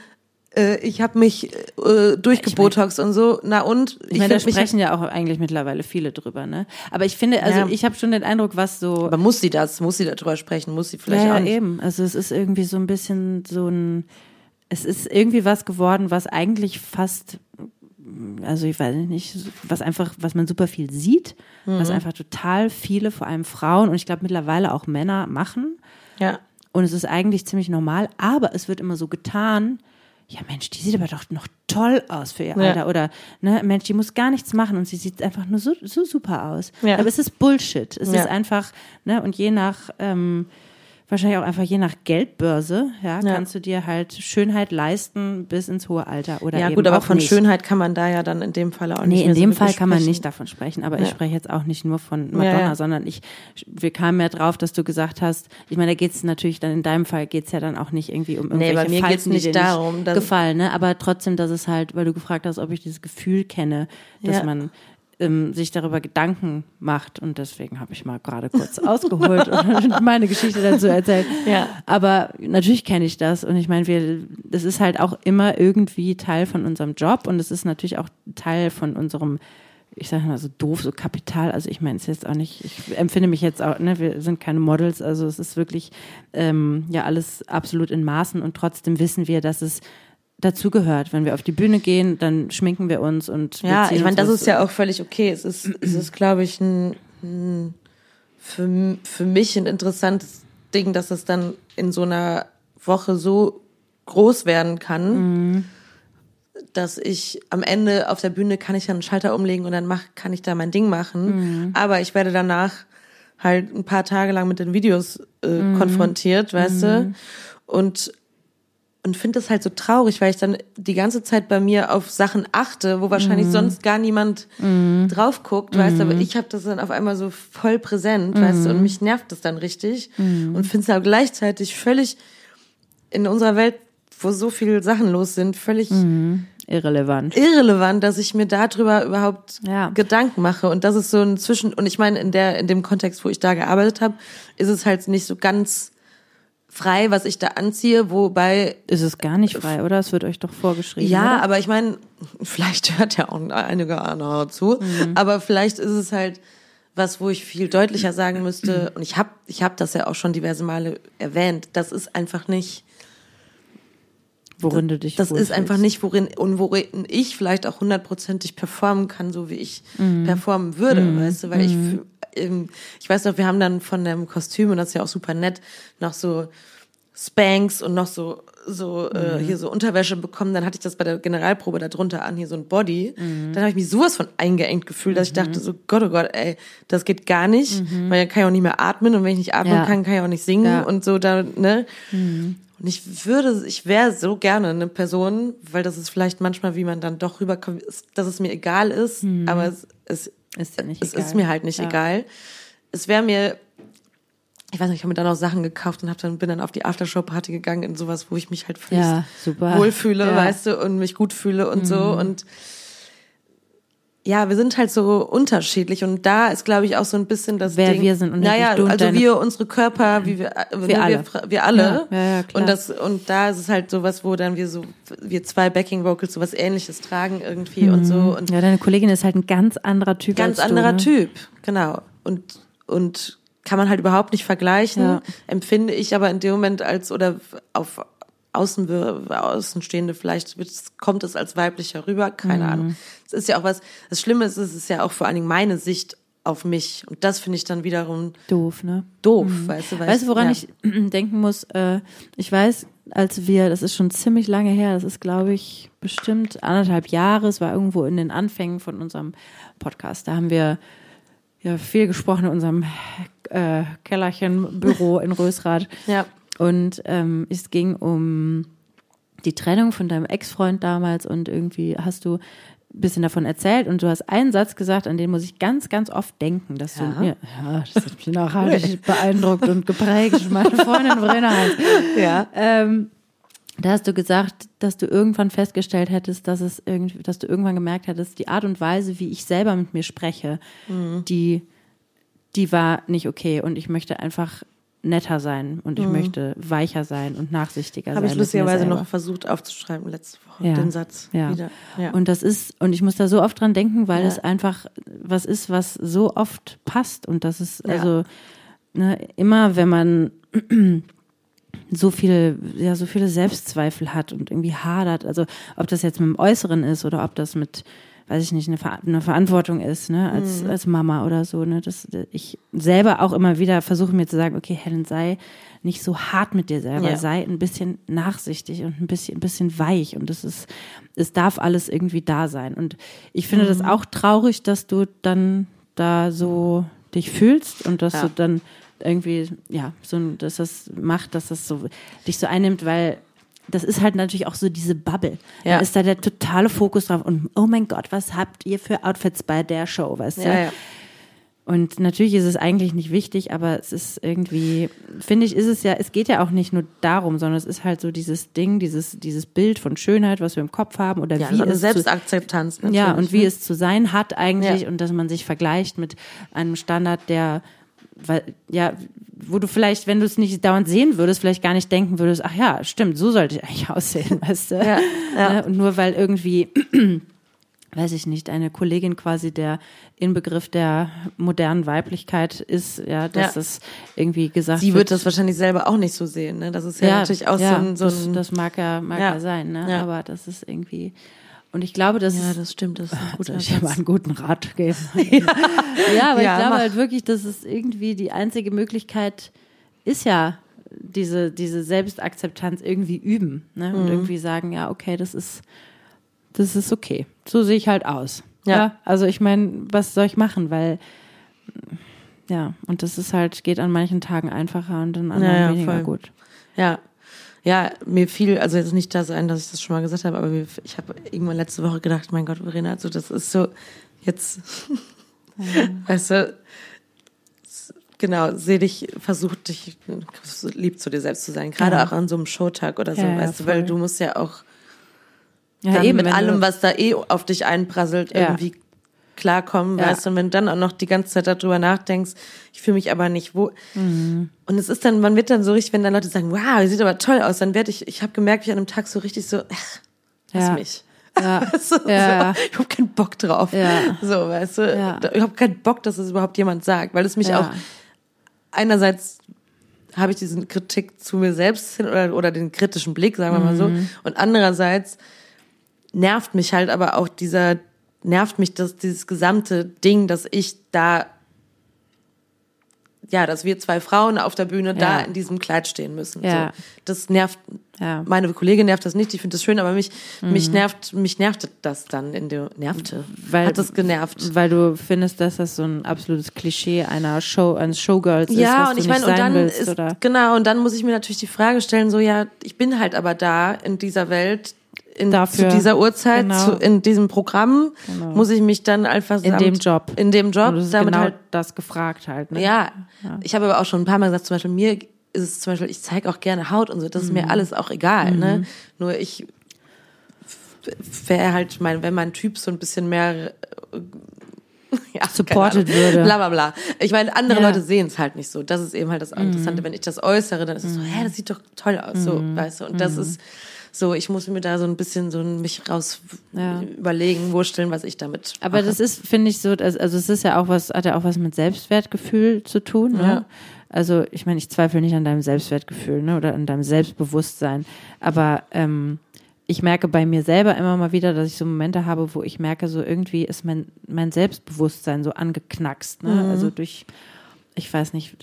äh, ich habe mich äh, durchgebotoxt und so, na und? ich meine, da sprechen ja auch eigentlich mittlerweile viele drüber, ne? Aber ich finde, also Ja. ich habe schon den Eindruck, was so aber muss sie das? Muss sie darüber sprechen? Muss sie vielleicht ja, auch ja, eben. Also es ist irgendwie so ein bisschen so ein, es ist irgendwie was geworden, was eigentlich fast, also ich weiß nicht, was einfach, was man super viel sieht, was Mhm. einfach total viele, vor allem Frauen und ich glaube mittlerweile auch Männer machen. Ja. Und es ist eigentlich ziemlich normal, aber es wird immer so getan, ja Mensch, die sieht aber doch noch toll aus für ihr Ja. Alter. Oder, ne, Mensch, die muss gar nichts machen und sie sieht einfach nur so, so super aus. Ja. Aber es ist Bullshit. Es Ja. ist einfach, ne, und je nach, ähm, wahrscheinlich auch einfach je nach Geldbörse, ja, Ja. kannst du dir halt Schönheit leisten bis ins hohe Alter. Oder Ja eben gut, aber auch von nicht. Schönheit kann man da ja dann in dem Fall auch nicht Nee, in so dem wirklich Fall kann man nicht davon sprechen, aber ich Ja. spreche jetzt auch nicht nur von Madonna, Ja, sondern ich, wir kamen ja drauf, dass du gesagt hast, ich meine, da geht's natürlich dann in deinem Fall geht's ja dann auch nicht irgendwie um Nee, irgendwelche bei mir Falten, geht's nicht darum, nicht gefallen, ne? aber trotzdem, dass es halt, weil du gefragt hast, ob ich dieses Gefühl kenne, dass man ähm, sich darüber Gedanken macht und deswegen habe ich mal gerade kurz ausgeholt und meine Geschichte dazu erzählt. Ja. Aber natürlich kenne ich das und ich meine, wir, das ist halt auch immer irgendwie Teil von unserem Job und es ist natürlich auch Teil von unserem, ich sage mal so doof, so Kapital. Also ich meine, es ist jetzt auch nicht, ich empfinde mich jetzt auch, ne, wir sind keine Models, also es ist wirklich ähm, ja alles absolut in Maßen und trotzdem wissen wir, dass es dazugehört. Wenn wir auf die Bühne gehen, dann schminken wir uns und wir Ja, ich meine, das ist ja auch völlig okay. Es ist, es ist, glaube ich, ein, ein für, für mich ein interessantes Ding, dass es dann in so einer Woche so groß werden kann, dass ich am Ende auf der Bühne kann ich dann einen Schalter umlegen und dann mach, kann ich da mein Ding machen. Aber ich werde danach halt ein paar Tage lang mit den Videos äh, konfrontiert, weißt du? Und und finde das halt so traurig, weil ich dann die ganze Zeit bei mir auf Sachen achte, wo wahrscheinlich sonst gar niemand drauf guckt, weißt du, aber ich habe das dann auf einmal so voll präsent, weißt du, und mich nervt das dann richtig und finde es aber gleichzeitig völlig in unserer Welt, wo so viele Sachen los sind, völlig irrelevant. irrelevant, dass ich mir darüber überhaupt Ja. Gedanken mache. Und das ist so ein Zwischen und ich meine in der in dem Kontext, wo ich da gearbeitet habe, ist es halt nicht so ganz frei, was ich da anziehe, wobei Ist es gar nicht frei, oder? Es wird euch doch vorgeschrieben. ja, oder? aber ich meine, vielleicht hört ja auch einige andere zu, aber vielleicht ist es halt was, wo ich viel deutlicher sagen müsste und ich habe ich hab das ja auch schon diverse Male erwähnt, das ist einfach nicht worin du dich das ist einfach nicht, worin und worin ich vielleicht auch hundertprozentig performen kann, so wie ich Mhm. performen würde, weißt du, weil ich fü- ähm, ich weiß noch, wir haben dann von dem Kostüm und das ist ja auch super nett noch so Spanks und noch so so äh, Mhm. hier so Unterwäsche bekommen, dann hatte ich das bei der Generalprobe da drunter an, hier so ein Body. Mhm. Dann habe ich mich sowas von eingeengt gefühlt, dass ich dachte so Gott oh Gott, ey, das geht gar nicht, weil dann kann ich auch nicht mehr atmen und wenn ich nicht atmen Mhm. Ja. kann, kann ich auch nicht singen Ja. Mhm. und so da, ne? Und ich würde, ich wäre so gerne eine Person, weil das ist vielleicht manchmal, wie man dann doch rüberkommt, dass es mir egal ist, aber es, es, Ist ja nicht es egal. ist mir halt nicht Ja. egal. Es wäre mir, ich weiß nicht, ich habe mir dann auch Sachen gekauft und hab dann, bin dann auf die Aftershow-Party gegangen in sowas, wo ich mich halt völlig Ja, wohlfühle, Ja. Mhm. weißt du, und mich gut fühle und so und ja, wir sind halt so unterschiedlich und da ist, glaube ich, auch so ein bisschen das Wer Ding. wir sind und naja, du und also wir, unsere Körper, wie wir, wir, alle. wir, wir alle. Ja, ja. Und das und da ist es halt sowas, wo dann wir so wir zwei Backing Vocals sowas Ähnliches tragen irgendwie und so und Ja, deine Kollegin ist halt ein ganz anderer Typ. ganz als anderer du, ne? Typ, genau. Und und kann man halt überhaupt nicht vergleichen. Ja. Empfinde ich aber in dem Moment als oder auf Außen, Außenstehende vielleicht kommt es als weiblicher rüber, Mhm. keine Ahnung. Es ist ja auch was, das Schlimme ist, es ist ja auch vor allen Dingen meine Sicht auf mich und das finde ich dann wiederum Doof, ne? doof, weißt du. Weißt du, woran ja. ich denken muss? Äh, ich weiß, als wir, das ist schon ziemlich lange her, das ist, glaube ich, bestimmt anderthalb Jahre, es war irgendwo in den Anfängen von unserem Podcast. Da haben wir ja viel gesprochen in unserem äh, Kellerchen, Büro in Rösrath. Ja. Und ähm, es ging um die Trennung von deinem Ex-Freund damals und irgendwie hast du bisschen davon erzählt und du hast einen Satz gesagt, an den muss ich ganz, ganz oft denken, dass Ja. du mir, ja, das hat mich nachhaltig beeindruckt und geprägt, meine Freundin Verena. Ja. Ähm, da hast du gesagt, dass du irgendwann festgestellt hättest, dass es irgendwie, dass du irgendwann gemerkt hättest, die Art und Weise, wie ich selber mit mir spreche, Mhm. die, die war nicht okay und ich möchte einfach netter sein und ich möchte weicher sein und nachsichtiger Mhm. Habe sein. ich mit mir lustigerweise noch versucht aufzuschreiben letzte Woche, Ja. den Satz Ja. wieder. Ja. Und das ist, und ich muss da so oft dran denken, weil es einfach was ist, was so oft passt. Und das ist, also, ne, immer wenn man so viele, ja, so viele Selbstzweifel hat und irgendwie hadert, also ob das jetzt mit dem Äußeren ist oder ob das mit, weiß ich nicht, eine, Ver eine Verantwortung ist, ne, als, Mhm. als Mama oder so, ne, dass ich selber auch immer wieder versuche mir zu sagen, okay, Helen, sei nicht so hart mit dir selber, Ja. sei ein bisschen nachsichtig und ein bisschen, ein bisschen weich und das ist, es darf alles irgendwie da sein. Und ich finde Mhm. das auch traurig, dass du dann da so dich fühlst und dass Ja. du dann irgendwie, ja, so, dass das macht, dass das so dich so einnimmt, weil das ist halt natürlich auch so diese Bubble. Ja. Da ist da der totale Fokus drauf und oh mein Gott, was habt ihr für Outfits bei der Show, weißt du? ja, ja. Und natürlich ist es eigentlich nicht wichtig, aber es ist irgendwie, finde ich, ist es ja, es geht ja auch nicht nur darum, sondern es ist halt so dieses Ding, dieses, dieses Bild von Schönheit, was wir im Kopf haben oder ja wie so eine es zu, Selbstakzeptanz. Natürlich, ja, und wie ne? es zu sein hat eigentlich Ja. und dass man sich vergleicht mit einem Standard, der, ja, wo du vielleicht, wenn du es nicht dauernd sehen würdest, vielleicht gar nicht denken würdest, ach ja, stimmt, so sollte ich eigentlich aussehen, weißt du? Ja, ja. Ne? Und nur weil irgendwie, weiß ich nicht, eine Kollegin quasi der Inbegriff der modernen Weiblichkeit ist, ja, dass Ja. es irgendwie gesagt Sie wird das wahrscheinlich selber auch nicht so sehen. Ne? Das ist ja, natürlich auch so ein. So das, ein das mag ja, mag ja. Sein, ne? Aber das ist irgendwie, und ich glaube, das ja, das stimmt. Das ist ein guter soll ich mal Satz. einen guten Rat geben? ja. aber Ja, ich glaube mach. halt wirklich, dass es irgendwie die einzige Möglichkeit ist ja, diese, diese Selbstakzeptanz irgendwie üben ne? Mhm. und irgendwie sagen, ja, okay, das ist, das ist okay. So sehe ich halt aus. Ja. Also ich meine, was soll ich machen? Weil, ja, und das ist halt, geht an manchen Tagen einfacher und an anderen Ja, ja, weniger voll. gut. Ja. Ja, mir fiel, also jetzt nicht das ein, dass ich das schon mal gesagt habe, aber mir, ich habe irgendwann letzte Woche gedacht, mein Gott, Verena, also das ist so, jetzt, weißt du, genau, seh dich, versuch dich lieb zu dir selbst zu sein, gerade Ja. auch an so einem Showtag oder so, Ja, ja, weißt du, weil du musst ja auch Ja, dann mit wenn allem, was da eh auf dich einprasselt, Ja. irgendwie klarkommen, Ja. weißt du, und wenn du dann auch noch die ganze Zeit darüber nachdenkst, ich fühle mich aber nicht wo. Mhm. Und es ist dann, man wird dann so richtig, wenn dann Leute sagen, wow, sieht aber toll aus, dann werde ich, ich habe gemerkt, wie ich an einem Tag so richtig so, ach, lass Ja. mich. Ja. so, Ja. so, ich habe keinen Bock drauf. Ja. So, weißt du, Ja. ich habe keinen Bock, dass es überhaupt jemand sagt, weil es mich Ja. auch einerseits habe ich diesen Kritik zu mir selbst hin oder, oder den kritischen Blick, sagen wir mal so, Mhm. und andererseits nervt mich halt aber auch dieser nervt mich das dieses gesamte Ding, dass ich da ja, dass wir zwei Frauen auf der Bühne da Ja. in diesem Kleid stehen müssen. Ja. So. Das nervt Ja. Mhm. meine Kollegin nervt das nicht, die findet das schön, aber mich mich nervt mich nervte das dann in der nervte. Weil- hat das genervt. Weil du findest, dass das so ein absolutes Klischee einer Show, eines Showgirls ist, Ja, was und du ich meine, und dann willst, ist, oder? genau, und dann muss ich mir natürlich die Frage stellen, so, ja, ich bin halt aber da in dieser Welt, in, Dafür, zu dieser Uhrzeit, genau. zu, in diesem Programm, muss ich mich dann einfach In samt- dem Job. in dem Job, Und das ist damit genau halt, das gefragt halt. Ne? ja, ich habe aber auch schon ein paar Mal gesagt, zum Beispiel mir ist es zum Beispiel, ich zeige auch gerne Haut und so, das ist Mhm. mir alles auch egal, ne, nur ich wäre halt mein, wenn mein Typ so ein bisschen mehr äh, ja, Supported würde. Bla bla bla. Ich meine, andere Ja. Leute sehen es halt nicht so. Das ist eben halt das Interessante. Wenn ich das äußere, dann ist es so, hä, das sieht doch toll aus, so, weißt du. Und das ist so, ich muss mir da so ein bisschen so mich raus Ja. überlegen, wursteln, was ich damit Aber mache. das ist, finde ich, so, also es ist ja auch was, hat ja auch was mit Selbstwertgefühl zu tun. Ne? Ja. Also ich meine, ich zweifle nicht an deinem Selbstwertgefühl ne? oder an deinem Selbstbewusstsein. Aber ähm, ich merke bei mir selber immer mal wieder, dass ich so Momente habe, wo ich merke, so irgendwie ist mein, mein Selbstbewusstsein so angeknackst. Ne? Also durch ich weiß nicht,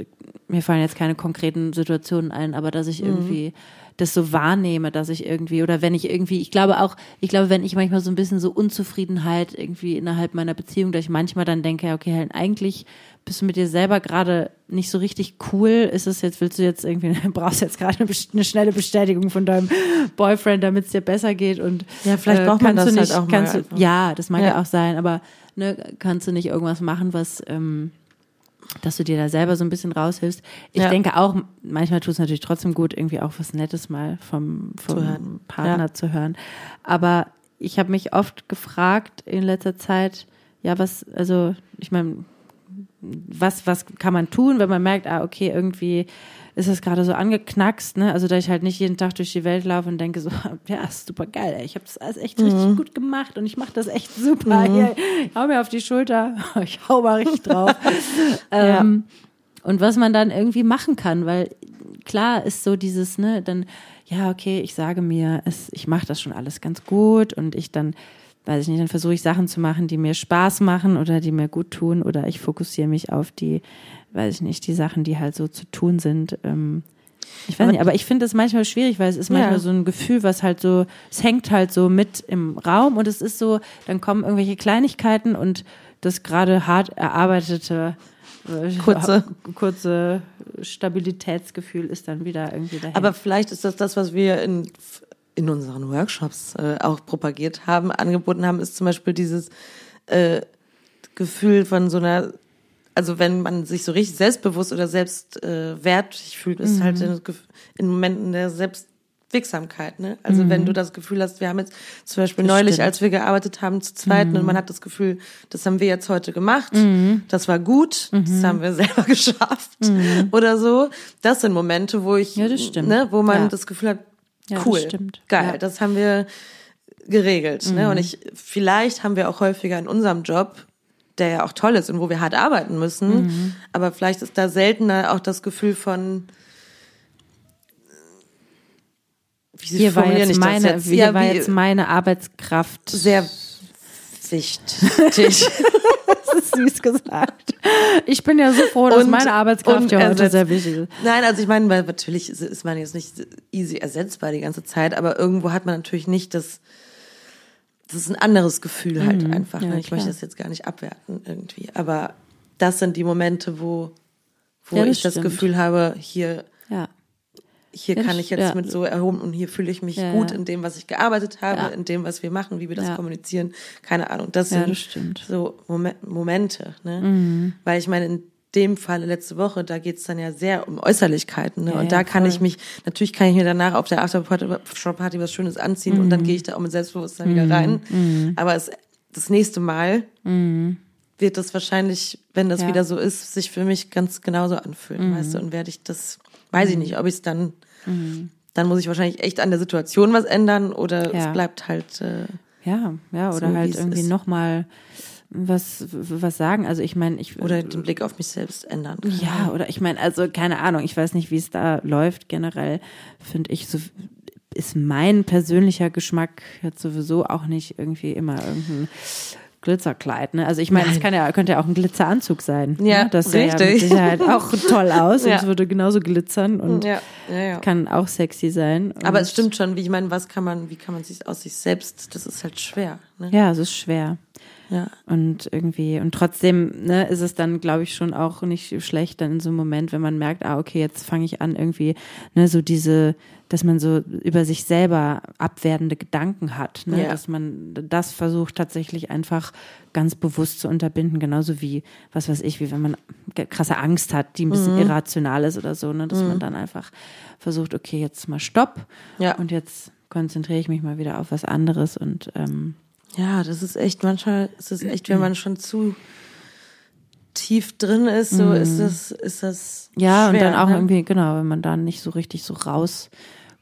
mir fallen jetzt keine konkreten Situationen ein, aber dass ich irgendwie das so wahrnehme, dass ich irgendwie, oder wenn ich irgendwie, ich glaube auch, ich glaube, wenn ich manchmal so ein bisschen so Unzufriedenheit irgendwie innerhalb meiner Beziehung, dass ich manchmal dann denke, okay, Helen, eigentlich bist du mit dir selber gerade nicht so richtig cool. Ist es jetzt, willst du jetzt irgendwie, brauchst jetzt gerade eine, eine schnelle Bestätigung von deinem Boyfriend, damit es dir besser geht und Ja, vielleicht braucht man kannst du das nicht, halt auch mal kannst du. Ja, das mag ja. Ja. auch sein, aber ne, kannst du nicht irgendwas machen, was ähm, dass du dir da selber so ein bisschen raushilfst. Ich Ja. denke auch, manchmal tut es natürlich trotzdem gut, irgendwie auch was Nettes mal vom, vom Zu. Partner Ja. zu hören. Aber ich habe mich oft gefragt in letzter Zeit, ja, was, also ich meine, was, was kann man tun, wenn man merkt, ah, okay, irgendwie ist das gerade so angeknackst, ne? Also, dass ich halt nicht jeden Tag durch die Welt laufe und denke so, ja, super geil, ey. ich habe das alles echt Mhm. richtig gut gemacht und ich mache das echt super. Hier, ich hau mir auf die Schulter, ich hau mal richtig drauf. ähm, Und was man dann irgendwie machen kann, weil klar ist so dieses, ne, dann, ja, okay, ich sage mir, es, ich mache das schon alles ganz gut und ich dann, weiß ich nicht, dann versuche ich Sachen zu machen, die mir Spaß machen oder die mir gut tun oder ich fokussiere mich auf die, weiß ich nicht, die Sachen, die halt so zu tun sind. Ähm, ich weiß Aber- nicht, aber ich finde es manchmal schwierig, weil es ist manchmal Ja. so ein Gefühl, was halt so, es hängt halt so mit im Raum und es ist so, dann kommen irgendwelche Kleinigkeiten und das gerade hart erarbeitete äh, Kurze. kurze Stabilitätsgefühl ist dann wieder irgendwie dahin. Aber vielleicht ist das das, was wir in, in unseren Workshops äh, auch propagiert haben, angeboten haben, ist zum Beispiel dieses äh, Gefühl von so einer, also wenn man sich so richtig selbstbewusst oder selbst äh, fühlt, ist halt Mhm. in, in Momenten der Selbstwirksamkeit. Ne? Also wenn du das Gefühl hast, wir haben jetzt zum Beispiel Mhm. Das neulich, stimmt. Mhm. als wir gearbeitet haben zu zweiten und man hat das Gefühl, das haben wir jetzt heute gemacht, das war gut, Mhm. das haben wir selber geschafft oder so. Das sind Momente, wo ich, Ja, ne, wo man Ja. das Gefühl hat, Ja, das cool, stimmt. geil. Mhm. das haben wir geregelt. Ne? Und ich, vielleicht haben wir auch häufiger in unserem Job, der ja auch toll ist und wo wir hart arbeiten müssen, Mhm. aber vielleicht ist da seltener auch das Gefühl von wie hier war jetzt meine, jetzt? hier Ja, war jetzt meine Arbeitskraft. sehr wichtig. Das ist süß gesagt. Ich bin ja so froh, dass Und- meine Arbeitskraft ja heute ersetzt. sehr wichtig ist. Nein, also ich meine, weil natürlich ist, ist man jetzt nicht easy ersetzbar die ganze Zeit, aber irgendwo hat man natürlich nicht das, das ist ein anderes Gefühl halt einfach. Mhm. Ja, ne? Ich klar. möchte das jetzt gar nicht abwerten irgendwie, aber das sind die Momente, wo, wo Ja, das ich das stimmt. Gefühl habe, hier, Ja. hier Ja, kann das- ich jetzt mit so erhoben und hier fühle ich mich gut in dem, was ich gearbeitet habe, in dem, was wir machen, wie wir das kommunizieren. Keine Ahnung. Das sind das so Momen- Momente, ne? Mhm. Weil ich meine, in dem Falle letzte Woche, da geht's dann ja sehr um Äußerlichkeiten. Ne? Ja, und ja, da kann voll. ich mich, natürlich kann ich mir danach auf der Afterparty was Schönes anziehen und Mhm. dann gehe ich da auch mit Selbstbewusstsein wieder rein. Aber es, das nächste Mal wird das wahrscheinlich, wenn das Mhm. Ja. wieder so ist, sich für mich ganz genauso anfühlen, weißt du, und werde ich das, weiß Mhm. ich nicht, ob ich es dann, dann muss ich wahrscheinlich echt an der Situation was ändern oder Ja. es bleibt halt, äh, Ja, ja, oder So, halt irgendwie nochmal was, was sagen. Also ich meine, ich oder den Blick auf mich selbst ändern. kann. Ja, oder ich meine, also keine Ahnung, ich weiß nicht, wie es da läuft. Generell finde ich, so ist mein persönlicher Geschmack jetzt sowieso auch nicht irgendwie immer irgendein Glitzerkleid. Ne? Also ich meine, es kann ja, könnte ja auch ein Glitzeranzug sein. Ja, ne? Das sähe ja mit. Sicherheit auch toll aus und Ja. es würde genauso glitzern und Ja, ja, kann auch sexy sein. Aber Und- es stimmt schon, wie ich meine, was kann man, wie kann man sich aus sich selbst, das ist halt schwer. Ne? Ja, es ist schwer. Ja. Und irgendwie, und trotzdem ne, ist es dann, glaube ich, schon auch nicht schlecht, dann in so einem Moment, wenn man merkt, ah, okay, jetzt fange ich an, irgendwie, ne, so diese, dass man so über sich selber abwertende Gedanken hat, ne? Ja. dass man das versucht tatsächlich einfach ganz bewusst zu unterbinden, genauso wie, was weiß ich, wie wenn man krasse Angst hat, die ein bisschen Mhm. irrational ist oder so, ne, dass man dann einfach versucht, okay, jetzt mal Stopp Ja. und jetzt konzentriere ich mich mal wieder auf was anderes und ähm, Ja, das ist echt, manchmal ist es echt, wenn man schon zu tief drin ist, so ist das, ist das. Mhm. Ja, und schwer, dann auch ne? irgendwie, genau, wenn man da nicht so richtig so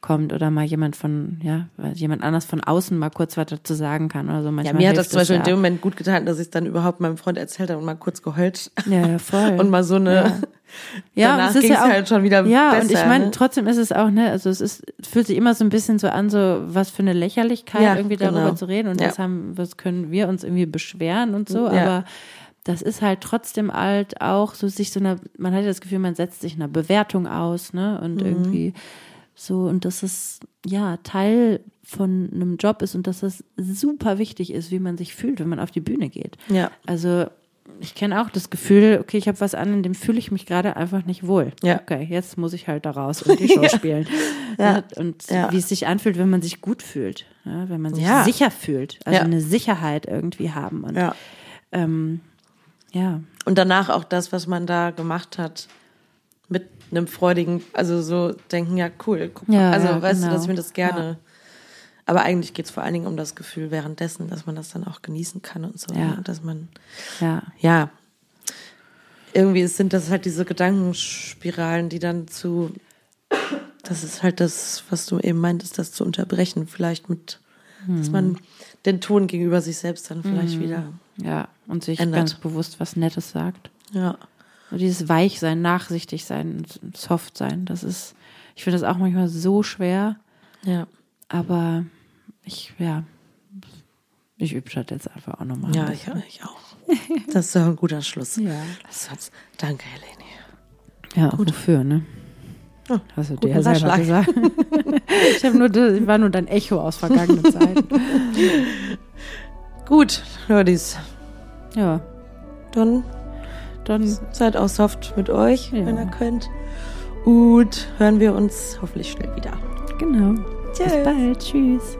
rauskommt oder mal jemand von, ja, jemand anders von außen mal kurz was dazu sagen kann oder so. Ja, Manchmal mir hat das zum Beispiel in ja. dem Moment gut getan, dass ich es dann überhaupt meinem Freund erzählt habe und mal kurz geheult. Ja, ja, voll. Und mal so eine. ja, danach es ist ja auch, halt schon wieder Ja, besser, und ich meine, ne? trotzdem ist es auch, ne, also es ist, fühlt sich immer so ein bisschen so an, so was für eine Lächerlichkeit, Ja, irgendwie darüber genau. zu reden und Ja. das haben, was können wir uns irgendwie beschweren und so, Ja. aber das ist halt trotzdem halt auch so sich so eine, man hat ja das Gefühl, man setzt sich einer Bewertung aus, ne? Und irgendwie so, und das ist ja Teil von einem Job ist und dass das super wichtig ist, wie man sich fühlt, wenn man auf die Bühne geht. Ja. Also ich kenne auch das Gefühl, okay, ich habe was an, in dem fühle ich mich gerade einfach nicht wohl. Ja. Okay, jetzt muss ich halt da raus und die Show spielen. Ja. Und Ja. wie es sich anfühlt, wenn man sich gut fühlt, ja, wenn man sich Ja. sicher fühlt, also Ja. eine Sicherheit irgendwie haben. Und Ja. ähm, ja, Und danach auch das, was man da gemacht hat, mit einem freudigen, also so denken, ja, cool. Guck mal. Ja, also, ja, weißt genau. du, dass ich mir das gerne. Aber eigentlich geht es vor allen Dingen um das Gefühl währenddessen, dass man das dann auch genießen kann und so. Ja. ne? Dass man, ja, ja, irgendwie sind das halt diese Gedankenspiralen, die dann zu, das ist halt das, was du eben meintest, das zu unterbrechen, vielleicht mit, dass man den Ton gegenüber sich selbst dann vielleicht wieder, ja. Und sich Ändert. ganz bewusst was Nettes sagt. ja, Dieses Weichsein, nachsichtig sein, soft sein, das ist, ich finde das auch manchmal so schwer, ja, aber ich, ja, ich übe das jetzt einfach auch nochmal. ja, ich, ich auch. Das ist doch ein guter Schluss. Ja. Danke, Helene. Ja, wofür, ne? Oh, Hast du dir ja selber gesagt. ich nur, das war nur dein Echo aus vergangenen Zeiten. Gut, Ladies. Ja, Dann dann, seid auch soft mit euch, Ja. wenn ihr könnt. Und hören wir uns hoffentlich schnell wieder. genau. Tschüss. Bis bald. Tschüss.